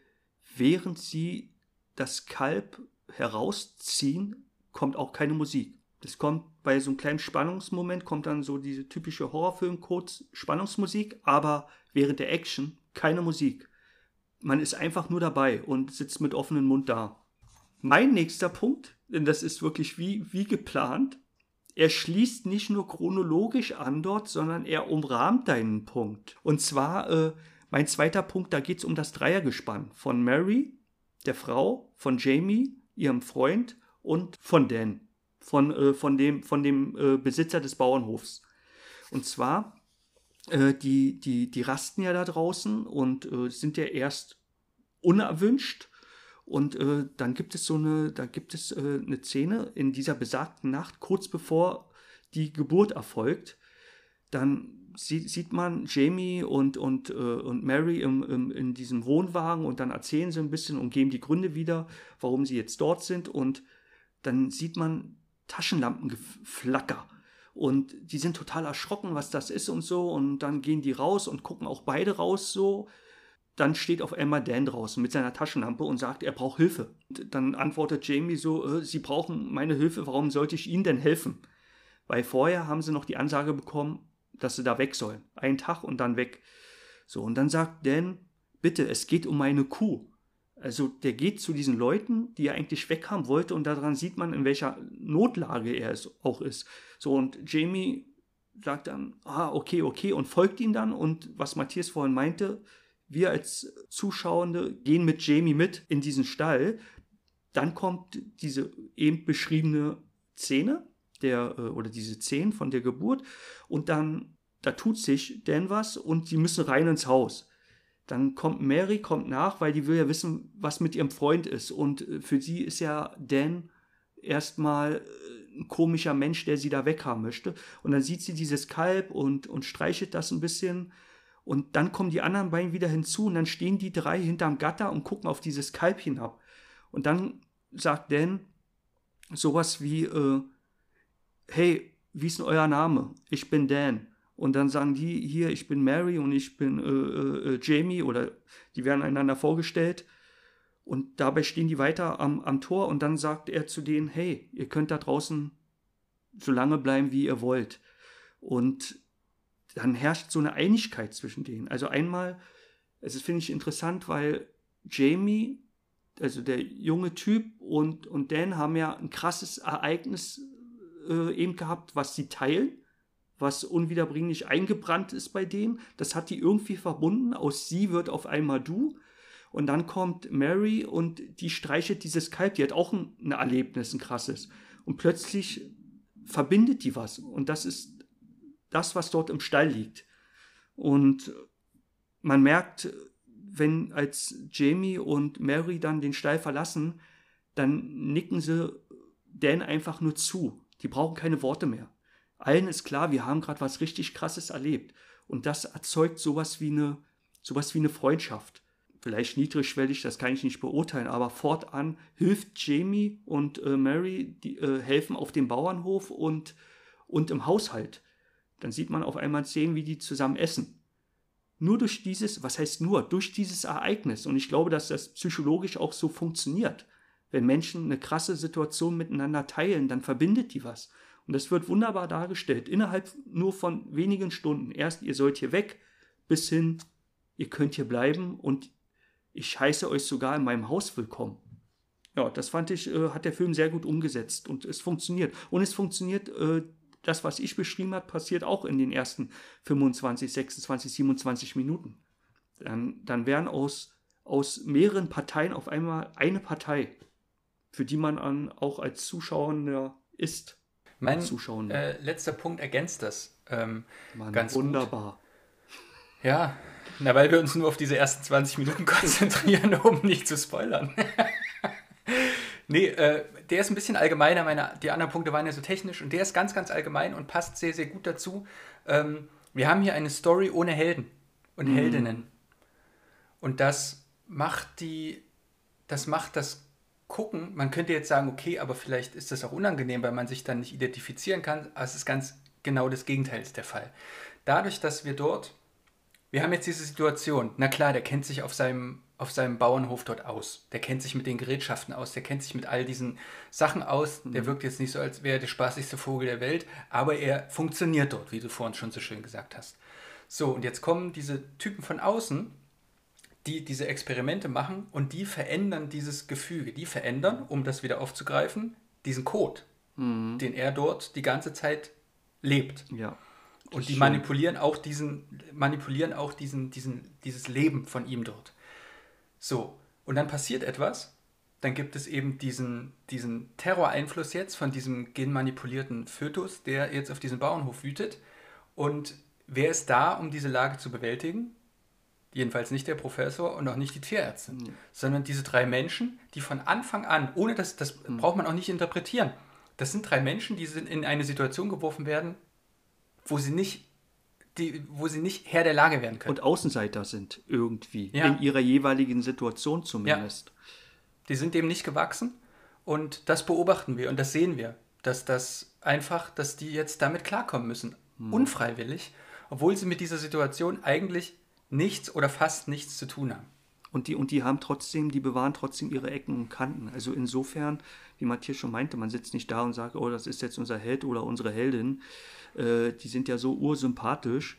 während sie das Kalb herausziehen, kommt auch keine Musik. Das kommt bei so einem kleinen Spannungsmoment, kommt dann so diese typische Horrorfilm-Kurz-Spannungsmusik, aber während der Action keine Musik. Man ist einfach nur dabei und sitzt mit offenem Mund da. Mein nächster Punkt, denn das ist wirklich wie, wie geplant, er schließt nicht nur chronologisch an dort, sondern er umrahmt deinen Punkt. Und zwar, äh, mein zweiter Punkt, da geht es um das Dreiergespann von Mary, der Frau, von Jamie, ihrem Freund und von Dan, von, äh, von dem, von dem äh, Besitzer des Bauernhofs. Und zwar, äh, die, die, die rasten ja da draußen und äh, sind ja erst unerwünscht. Und äh, dann gibt es so eine, da gibt es äh, eine Szene in dieser besagten Nacht, kurz bevor die Geburt erfolgt. Dann sieht, man Jamie und, und, äh, und Mary im, im, in diesem Wohnwagen und dann erzählen sie ein bisschen und geben die Gründe wieder, warum sie jetzt dort sind. Und dann sieht man Taschenlampengeflacker. Und die sind total erschrocken, was das ist und so. Und dann gehen die raus und gucken auch beide raus so. Dann steht auf einmal Dan draußen mit seiner Taschenlampe und sagt, er braucht Hilfe. Und dann antwortet Jamie so, äh, Sie brauchen meine Hilfe, warum sollte ich Ihnen denn helfen? Weil vorher haben sie noch die Ansage bekommen, dass sie da weg sollen. Einen Tag und dann weg. So, und dann sagt Dan, bitte, es geht um meine Kuh. Also der geht zu diesen Leuten, die er eigentlich weghaben wollte und daran sieht man, in welcher Notlage er es auch ist. So und Jamie sagt dann, ah, okay, okay und folgt ihm dann und was Matthias vorhin meinte, wir als Zuschauende gehen mit Jamie mit in diesen Stall. Dann kommt diese eben beschriebene Szene der, äh, oder diese Szene von der Geburt und dann, da tut sich denn was und die müssen rein ins Haus. Dann kommt Mary, kommt nach, weil die will ja wissen, was mit ihrem Freund ist. Und äh, für sie ist ja Dan erstmal äh, ein komischer Mensch, der sie da weghaben möchte. Und dann sieht sie dieses Kalb und, und streichelt das ein bisschen. Und dann kommen die anderen beiden wieder hinzu und dann stehen die drei hinterm Gatter und gucken auf dieses Kalb hinab. Und dann sagt Dan sowas wie, äh, hey, wie ist denn euer Name? Ich bin Dan. Und dann sagen die hier, ich bin Mary und ich bin äh, äh, äh, Jamie oder die werden einander vorgestellt. Und dabei stehen die weiter am, am Tor und dann sagt er zu denen, hey, ihr könnt da draußen so lange bleiben, wie ihr wollt. Und dann herrscht so eine Einigkeit zwischen denen. Also einmal, es finde ich interessant, weil Jamie, also der junge Typ und, und Dan haben ja ein krasses Ereignis äh, eben gehabt, was sie teilen was unwiederbringlich eingebrannt ist bei denen. Das hat die irgendwie verbunden. Aus sie wird auf einmal du. Und dann kommt Mary und die streichelt dieses Kalb. Die hat auch ein, ein Erlebnis, ein krasses. Und plötzlich verbindet die was. Und das ist das, was dort im Stall liegt. Und man merkt, wenn als Jamie und Mary dann den Stall verlassen, dann nicken sie Dan einfach nur zu. Die brauchen keine Worte mehr allen ist klar, wir haben gerade was richtig Krasses erlebt. Und das erzeugt sowas wie eine, sowas wie eine Freundschaft. Vielleicht niedrigschwellig, das kann ich nicht beurteilen, aber fortan hilft Jamie und äh, Mary, die äh, helfen auf dem Bauernhof und, und im Haushalt. Dann sieht man auf einmal Szenen, wie die zusammen essen. Nur durch dieses, was heißt nur, durch dieses Ereignis. Und ich glaube, dass das psychologisch auch so funktioniert. Wenn Menschen eine krasse Situation miteinander teilen, dann verbindet die was. Und das wird wunderbar dargestellt, innerhalb nur von wenigen Stunden. Erst, ihr sollt hier weg, bis hin, ihr könnt hier bleiben und ich heiße euch sogar in meinem Haus willkommen. Ja, das fand ich, äh, hat der Film sehr gut umgesetzt und es funktioniert. Und es funktioniert, äh, das, was ich beschrieben habe, passiert auch in den ersten 25, 26, 27 Minuten. Dann, dann werden aus, aus mehreren Parteien auf einmal eine Partei, für die man an, auch als Zuschauer ist. Mein äh, letzter Punkt ergänzt das ähm, Mann, ganz wunderbar. Gut. Ja, na, weil wir uns nur auf diese ersten 20 Minuten konzentrieren, um nicht zu spoilern. nee, äh, der ist ein bisschen allgemeiner. Meine, die anderen Punkte waren ja so technisch und der ist ganz, ganz allgemein und passt sehr, sehr gut dazu. Ähm, wir haben hier eine Story ohne Helden und mhm. Heldinnen. Und das macht die, das macht das Gucken. Man könnte jetzt sagen, okay, aber vielleicht ist das auch unangenehm, weil man sich dann nicht identifizieren kann. Aber es ist ganz genau das Gegenteil der Fall. Dadurch, dass wir dort, wir haben jetzt diese Situation, na klar, der kennt sich auf seinem, auf seinem Bauernhof dort aus. Der kennt sich mit den Gerätschaften aus, der kennt sich mit all diesen Sachen aus. Der mhm. wirkt jetzt nicht so, als wäre er der spaßigste Vogel der Welt, aber er funktioniert dort, wie du vorhin schon so schön gesagt hast. So, und jetzt kommen diese Typen von außen die diese Experimente machen und die verändern dieses Gefüge. Die verändern, um das wieder aufzugreifen, diesen Code, mhm. den er dort die ganze Zeit lebt. Ja. Und die manipulieren auch diesen, manipulieren auch diesen, diesen, dieses Leben von ihm dort. So, und dann passiert etwas, dann gibt es eben diesen, diesen Terroreinfluss jetzt von diesem genmanipulierten Fötus, der jetzt auf diesem Bauernhof wütet. Und wer ist da, um diese Lage zu bewältigen? Jedenfalls nicht der Professor und auch nicht die Tierärztin, mhm. sondern diese drei Menschen, die von Anfang an, ohne das, das mhm. braucht man auch nicht interpretieren, das sind drei Menschen, die in eine Situation geworfen werden, wo sie nicht, die, wo sie nicht Herr der Lage werden können. Und Außenseiter sind irgendwie, ja. in ihrer jeweiligen Situation zumindest. Ja. Die sind dem nicht gewachsen und das beobachten wir und das sehen wir, dass das einfach, dass die jetzt damit klarkommen müssen, mhm. unfreiwillig, obwohl sie mit dieser Situation eigentlich nichts oder fast nichts zu tun haben. Und die, und die haben trotzdem, die bewahren trotzdem ihre Ecken und Kanten. Also insofern, wie Matthias schon meinte, man sitzt nicht da und sagt, oh, das ist jetzt unser Held oder unsere Heldin. Äh, die sind ja so ursympathisch.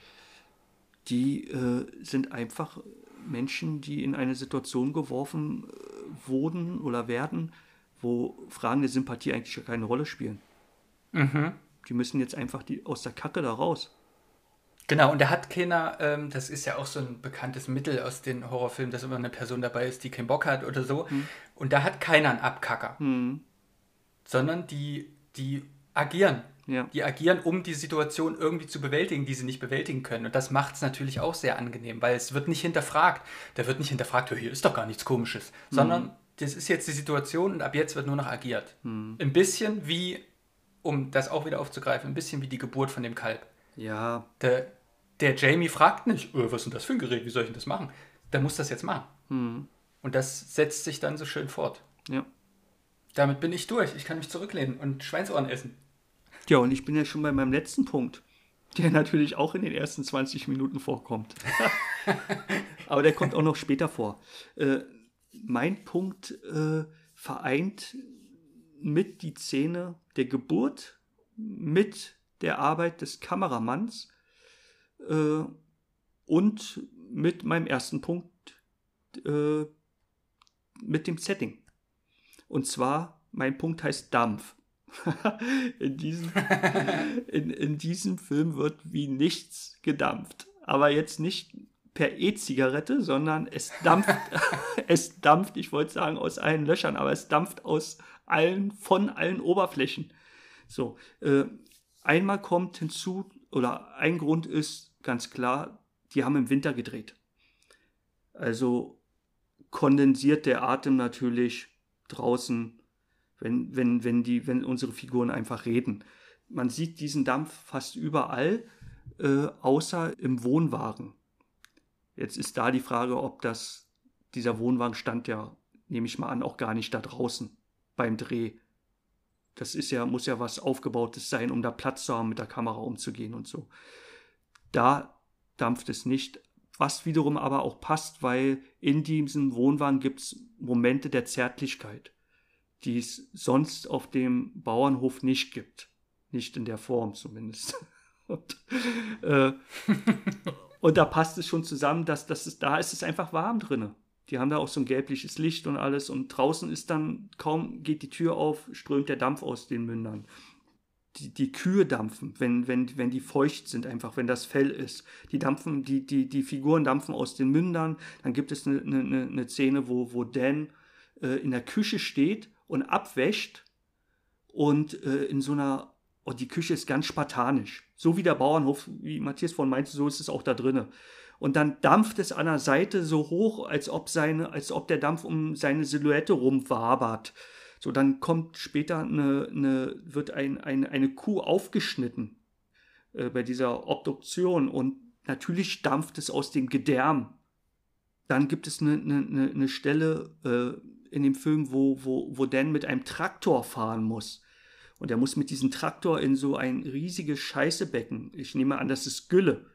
Die äh, sind einfach Menschen, die in eine Situation geworfen äh, wurden oder werden, wo Fragen der Sympathie eigentlich keine Rolle spielen. Mhm. Die müssen jetzt einfach die, aus der Kacke da raus. Genau, und da hat keiner, ähm, das ist ja auch so ein bekanntes Mittel aus den Horrorfilmen, dass immer eine Person dabei ist, die keinen Bock hat oder so. Mhm. Und da hat keiner einen Abkacker. Mhm. Sondern die, die agieren. Ja. Die agieren, um die Situation irgendwie zu bewältigen, die sie nicht bewältigen können. Und das macht es natürlich auch sehr angenehm, weil es wird nicht hinterfragt. Da wird nicht hinterfragt, hier ist doch gar nichts Komisches. Mhm. Sondern das ist jetzt die Situation und ab jetzt wird nur noch agiert. Mhm. Ein bisschen wie, um das auch wieder aufzugreifen, ein bisschen wie die Geburt von dem Kalb. Ja. Der, der Jamie fragt nicht, oh, was ist denn das für ein Gerät, wie soll ich denn das machen? Der muss das jetzt machen. Mhm. Und das setzt sich dann so schön fort. Ja. Damit bin ich durch. Ich kann mich zurücklehnen und Schweinsohren essen. Ja, und ich bin ja schon bei meinem letzten Punkt, der natürlich auch in den ersten 20 Minuten vorkommt. Aber der kommt auch noch später vor. Äh, mein Punkt äh, vereint mit die Szene der Geburt mit der Arbeit des Kameramanns äh, und mit meinem ersten Punkt äh, mit dem Setting. Und zwar, mein Punkt heißt Dampf. in, diesem, in, in diesem Film wird wie nichts gedampft. Aber jetzt nicht per E-Zigarette, sondern es dampft, es dampft, ich wollte sagen, aus allen Löchern, aber es dampft aus allen, von allen Oberflächen. So, äh, Einmal kommt hinzu, oder ein Grund ist ganz klar, die haben im Winter gedreht. Also kondensiert der Atem natürlich draußen, wenn, wenn, wenn, die, wenn unsere Figuren einfach reden. Man sieht diesen Dampf fast überall, äh, außer im Wohnwagen. Jetzt ist da die Frage, ob das, dieser Wohnwagen stand ja, nehme ich mal an, auch gar nicht da draußen beim Dreh. Das ist ja, muss ja was Aufgebautes sein, um da Platz zu haben, mit der Kamera umzugehen und so. Da dampft es nicht, was wiederum aber auch passt, weil in diesem Wohnwagen gibt es Momente der Zärtlichkeit, die es sonst auf dem Bauernhof nicht gibt. Nicht in der Form zumindest. und, äh, Und da passt es schon zusammen, dass, dass es, da ist es einfach warm drinne. Die haben da auch so ein gelbliches Licht und alles. Und draußen ist dann, kaum geht die Tür auf, strömt der Dampf aus den Mündern. Die, die Kühe dampfen, wenn, wenn, wenn die feucht sind, einfach, wenn das Fell ist. Die dampfen, die, die, die Figuren dampfen aus den Mündern. Dann gibt es eine, eine, eine Szene, wo, wo Dan äh, in der Küche steht und abwäscht und äh, in so einer, oh, die Küche ist ganz spartanisch. So wie der Bauernhof, wie Matthias vorhin meinte, so ist es auch da drinnen. Und dann dampft es an der Seite so hoch, als ob, seine, als ob der Dampf um seine Silhouette rumwabert. So, dann kommt später eine, eine wird ein, ein, eine Kuh aufgeschnitten äh, bei dieser Obduktion und natürlich dampft es aus dem Gedärm. Dann gibt es eine, eine, eine Stelle äh, in dem Film, wo, wo, wo Dan mit einem Traktor fahren muss. Und er muss mit diesem Traktor in so ein riesiges Scheißebecken. Ich nehme an, das ist Gülle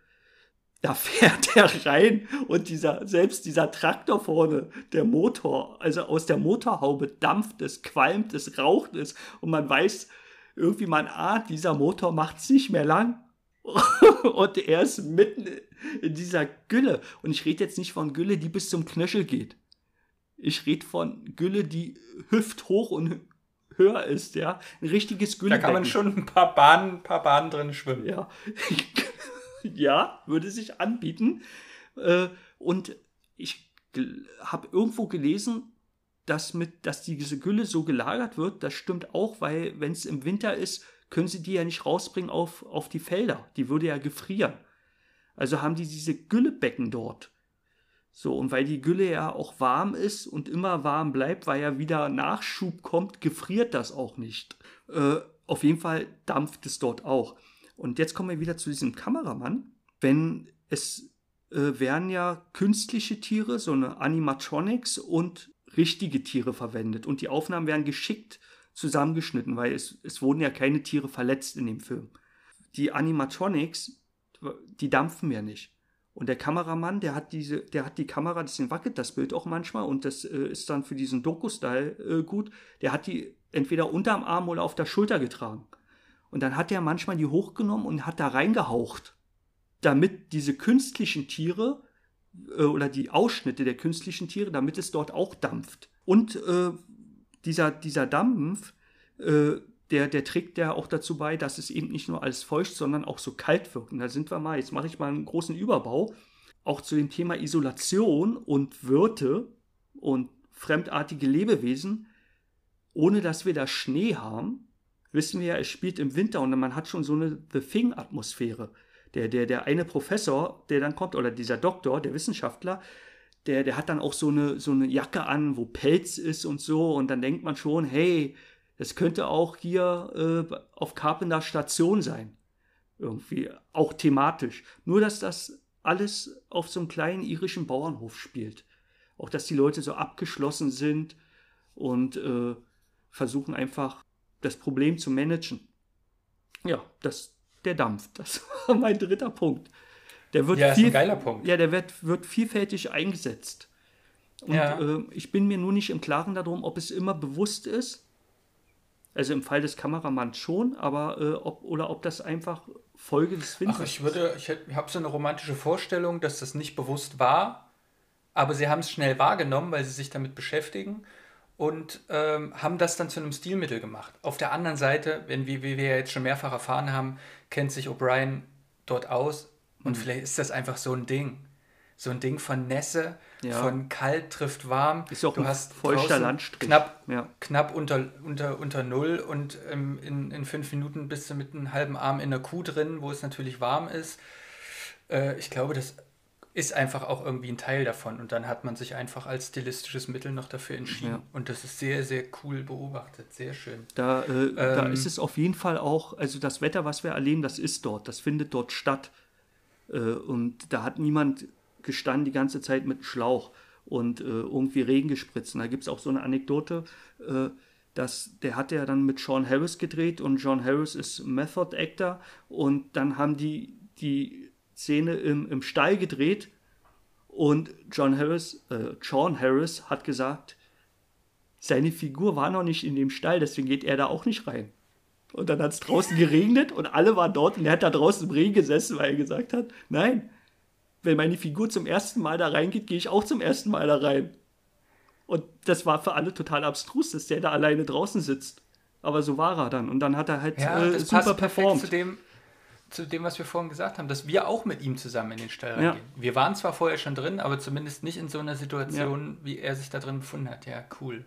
da fährt er rein und dieser, selbst dieser Traktor vorne, der Motor, also aus der Motorhaube dampft es, qualmt es, raucht es und man weiß, irgendwie man ahnt, dieser Motor macht es nicht mehr lang. und er ist mitten in dieser Gülle. Und ich rede jetzt nicht von Gülle, die bis zum Knöchel geht. Ich rede von Gülle, die hüfthoch und höher ist, ja. Ein richtiges Gülle. Da kann man schon ein paar Bahnen, paar Bahnen drin schwimmen. Ja. ja, würde sich anbieten. Äh, und ich habe irgendwo gelesen, dass, mit, dass diese Gülle so gelagert wird. Das stimmt auch, weil wenn es im Winter ist, können sie die ja nicht rausbringen auf, auf die Felder. Die würde ja gefrieren. Also haben die diese Güllebecken dort. So, und weil die Gülle ja auch warm ist und immer warm bleibt, weil ja wieder Nachschub kommt, gefriert das auch nicht. Äh, auf jeden Fall dampft es dort auch. Und jetzt kommen wir wieder zu diesem Kameramann. Wenn es äh, werden ja künstliche Tiere, so eine Animatronics und richtige Tiere verwendet. Und die Aufnahmen werden geschickt zusammengeschnitten, weil es, es wurden ja keine Tiere verletzt in dem Film. Die Animatronics, die dampfen ja nicht. Und der Kameramann, der hat diese, der hat die Kamera, deswegen wackelt das Bild auch manchmal und das äh, ist dann für diesen Doku-Style äh, gut. Der hat die entweder unterm Arm oder auf der Schulter getragen. Und dann hat er manchmal die hochgenommen und hat da reingehaucht, damit diese künstlichen Tiere äh, oder die Ausschnitte der künstlichen Tiere, damit es dort auch dampft. Und äh, dieser, dieser Dampf, äh, der, der trägt ja auch dazu bei, dass es eben nicht nur alles feucht, sondern auch so kalt wirkt. Und da sind wir mal, jetzt mache ich mal einen großen Überbau, auch zu dem Thema Isolation und Wirte und fremdartige Lebewesen, ohne dass wir da Schnee haben, wissen wir ja, es spielt im Winter und man hat schon so eine The Thing-Atmosphäre. Der, der, der eine Professor, der dann kommt, oder dieser Doktor, der Wissenschaftler, der, der hat dann auch so eine, so eine Jacke an, wo Pelz ist und so. Und dann denkt man schon, hey, das könnte auch hier äh, auf Carpenter Station sein. Irgendwie, auch thematisch. Nur, dass das alles auf so einem kleinen irischen Bauernhof spielt. Auch, dass die Leute so abgeschlossen sind und äh, versuchen einfach das Problem zu managen. Ja, das, der Dampf, das war mein dritter Punkt. Der wird ja, viel, ist ein geiler Punkt. Ja, der wird, wird vielfältig eingesetzt. Und ja. äh, ich bin mir nur nicht im Klaren darum, ob es immer bewusst ist. Also im Fall des Kameramanns schon, aber äh, ob, oder ob das einfach Folge des ist. Ach, ich würde, ich habe so eine romantische Vorstellung, dass das nicht bewusst war, aber sie haben es schnell wahrgenommen, weil sie sich damit beschäftigen und ähm, haben das dann zu einem Stilmittel gemacht. Auf der anderen Seite, wenn wie, wie wir jetzt schon mehrfach erfahren haben, kennt sich O'Brien dort aus und mhm. vielleicht ist das einfach so ein Ding. So ein Ding von Nässe, ja. von kalt trifft warm. Ist auch du ein hast feuchter Landstrich. Knapp, ja. knapp unter, unter, unter Null und ähm, in, in fünf Minuten bist du mit einem halben Arm in der Kuh drin, wo es natürlich warm ist. Äh, ich glaube, das ist einfach auch irgendwie ein Teil davon. Und dann hat man sich einfach als stilistisches Mittel noch dafür entschieden. Ja. Und das ist sehr, sehr cool beobachtet. Sehr schön. Da, äh, ähm, da ist es auf jeden Fall auch, also das Wetter, was wir erleben, das ist dort. Das findet dort statt. Äh, und da hat niemand gestanden die ganze Zeit mit Schlauch und äh, irgendwie Regen gespritzt. Und da gibt es auch so eine Anekdote, äh, dass der hat ja dann mit Sean Harris gedreht und John Harris ist Method Actor und dann haben die die Szene im, im Stall gedreht und John Harris, äh, Sean Harris hat gesagt, seine Figur war noch nicht in dem Stall, deswegen geht er da auch nicht rein. Und dann hat es draußen geregnet und alle waren dort und er hat da draußen im Regen gesessen, weil er gesagt hat, nein, wenn meine Figur zum ersten Mal da reingeht, gehe ich auch zum ersten Mal da rein. Und das war für alle total abstrus, dass der da alleine draußen sitzt. Aber so war er dann. Und dann hat er halt Ja, äh, das super performt. zu dem, zu dem, was wir vorhin gesagt haben, dass wir auch mit ihm zusammen in den Stall Ja. reingehen. Wir waren zwar vorher schon drin, aber zumindest nicht in so einer Situation, wie er sich da drin befunden hat. Ja, cool.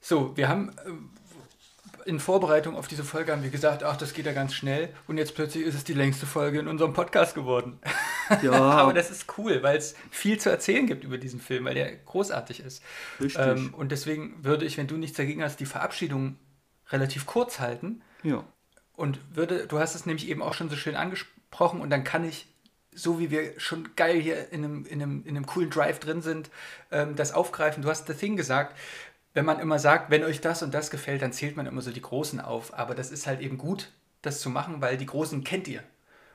So, wir haben äh, in Vorbereitung auf diese Folge haben wir gesagt, ach, das geht ja ganz schnell. Und jetzt plötzlich ist es die längste Folge in unserem Podcast geworden. Ja, Aber das ist cool, weil es viel zu erzählen gibt über diesen Film, weil der großartig ist. Richtig. Ähm, und deswegen würde ich, wenn du nichts dagegen hast, die Verabschiedung relativ kurz halten. ja. Und würde, du hast es nämlich eben auch schon so schön angesprochen und dann kann ich, so wie wir schon geil hier in einem, in einem, in einem coolen Drive drin sind, ähm, das aufgreifen. Du hast The Thing gesagt, wenn man immer sagt, wenn euch das und das gefällt, dann zählt man immer so die Großen auf. Aber das ist halt eben gut, das zu machen, weil die Großen kennt ihr.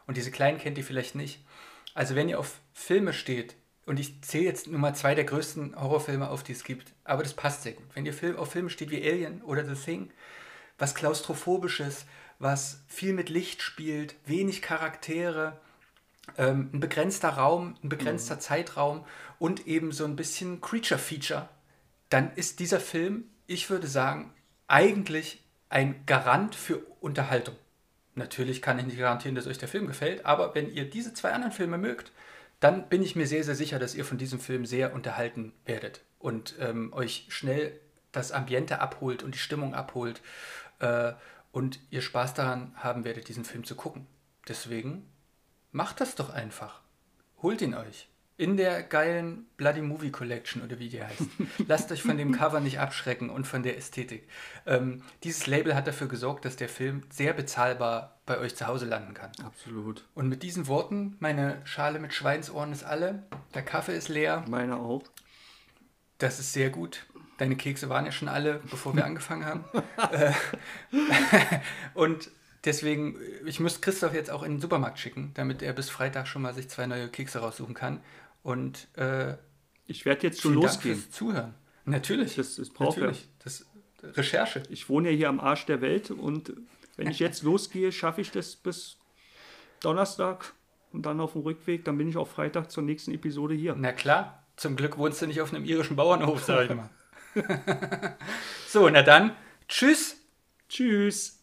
Und diese Kleinen kennt ihr vielleicht nicht. Also wenn ihr auf Filme steht, und ich zähle jetzt nur mal zwei der größten Horrorfilme auf, die es gibt, aber das passt sehr gut. Wenn ihr auf Filme steht wie Alien oder The Thing, was klaustrophobisches, was viel mit Licht spielt, wenig Charaktere, ähm, ein begrenzter Raum, ein begrenzter Zeitraum und eben so ein bisschen Creature-Feature, dann ist dieser Film, ich würde sagen, eigentlich ein Garant für Unterhaltung. Natürlich kann ich nicht garantieren, dass euch der Film gefällt, aber wenn ihr diese zwei anderen Filme mögt, dann bin ich mir sehr, sehr sicher, dass ihr von diesem Film sehr unterhalten werdet und ähm, euch schnell das Ambiente abholt und die Stimmung abholt äh, und ihr Spaß daran haben werdet, diesen Film zu gucken. Deswegen macht das doch einfach. Holt ihn euch. In der geilen Bloody Movie Collection oder wie die heißt. Lasst euch von dem Cover nicht abschrecken und von der Ästhetik. Ähm, dieses Label hat dafür gesorgt, dass der Film sehr bezahlbar bei euch zu Hause landen kann. Absolut. Und mit diesen Worten, meine Schale mit Schweinsohren ist alle, der Kaffee ist leer, Meine auch. das ist sehr gut. Deine Kekse waren ja schon alle, bevor wir angefangen haben. Äh, und deswegen, ich müsste Christoph jetzt auch in den Supermarkt schicken, damit er bis Freitag schon mal sich zwei neue Kekse raussuchen kann. Und äh, Ich werde jetzt schon Dank losgehen. fürs Zuhören. Natürlich. Das- das braucht Natürlich. Das Recherche. Ich wohne ja hier am Arsch der Welt und wenn ich jetzt losgehe, schaffe ich das bis Donnerstag und dann auf dem Rückweg, dann bin ich auch Freitag zur nächsten Episode hier. Na klar, zum Glück wohnst du nicht auf einem irischen Bauernhof, sag ich mal. so, na dann, tschüss. Tschüss.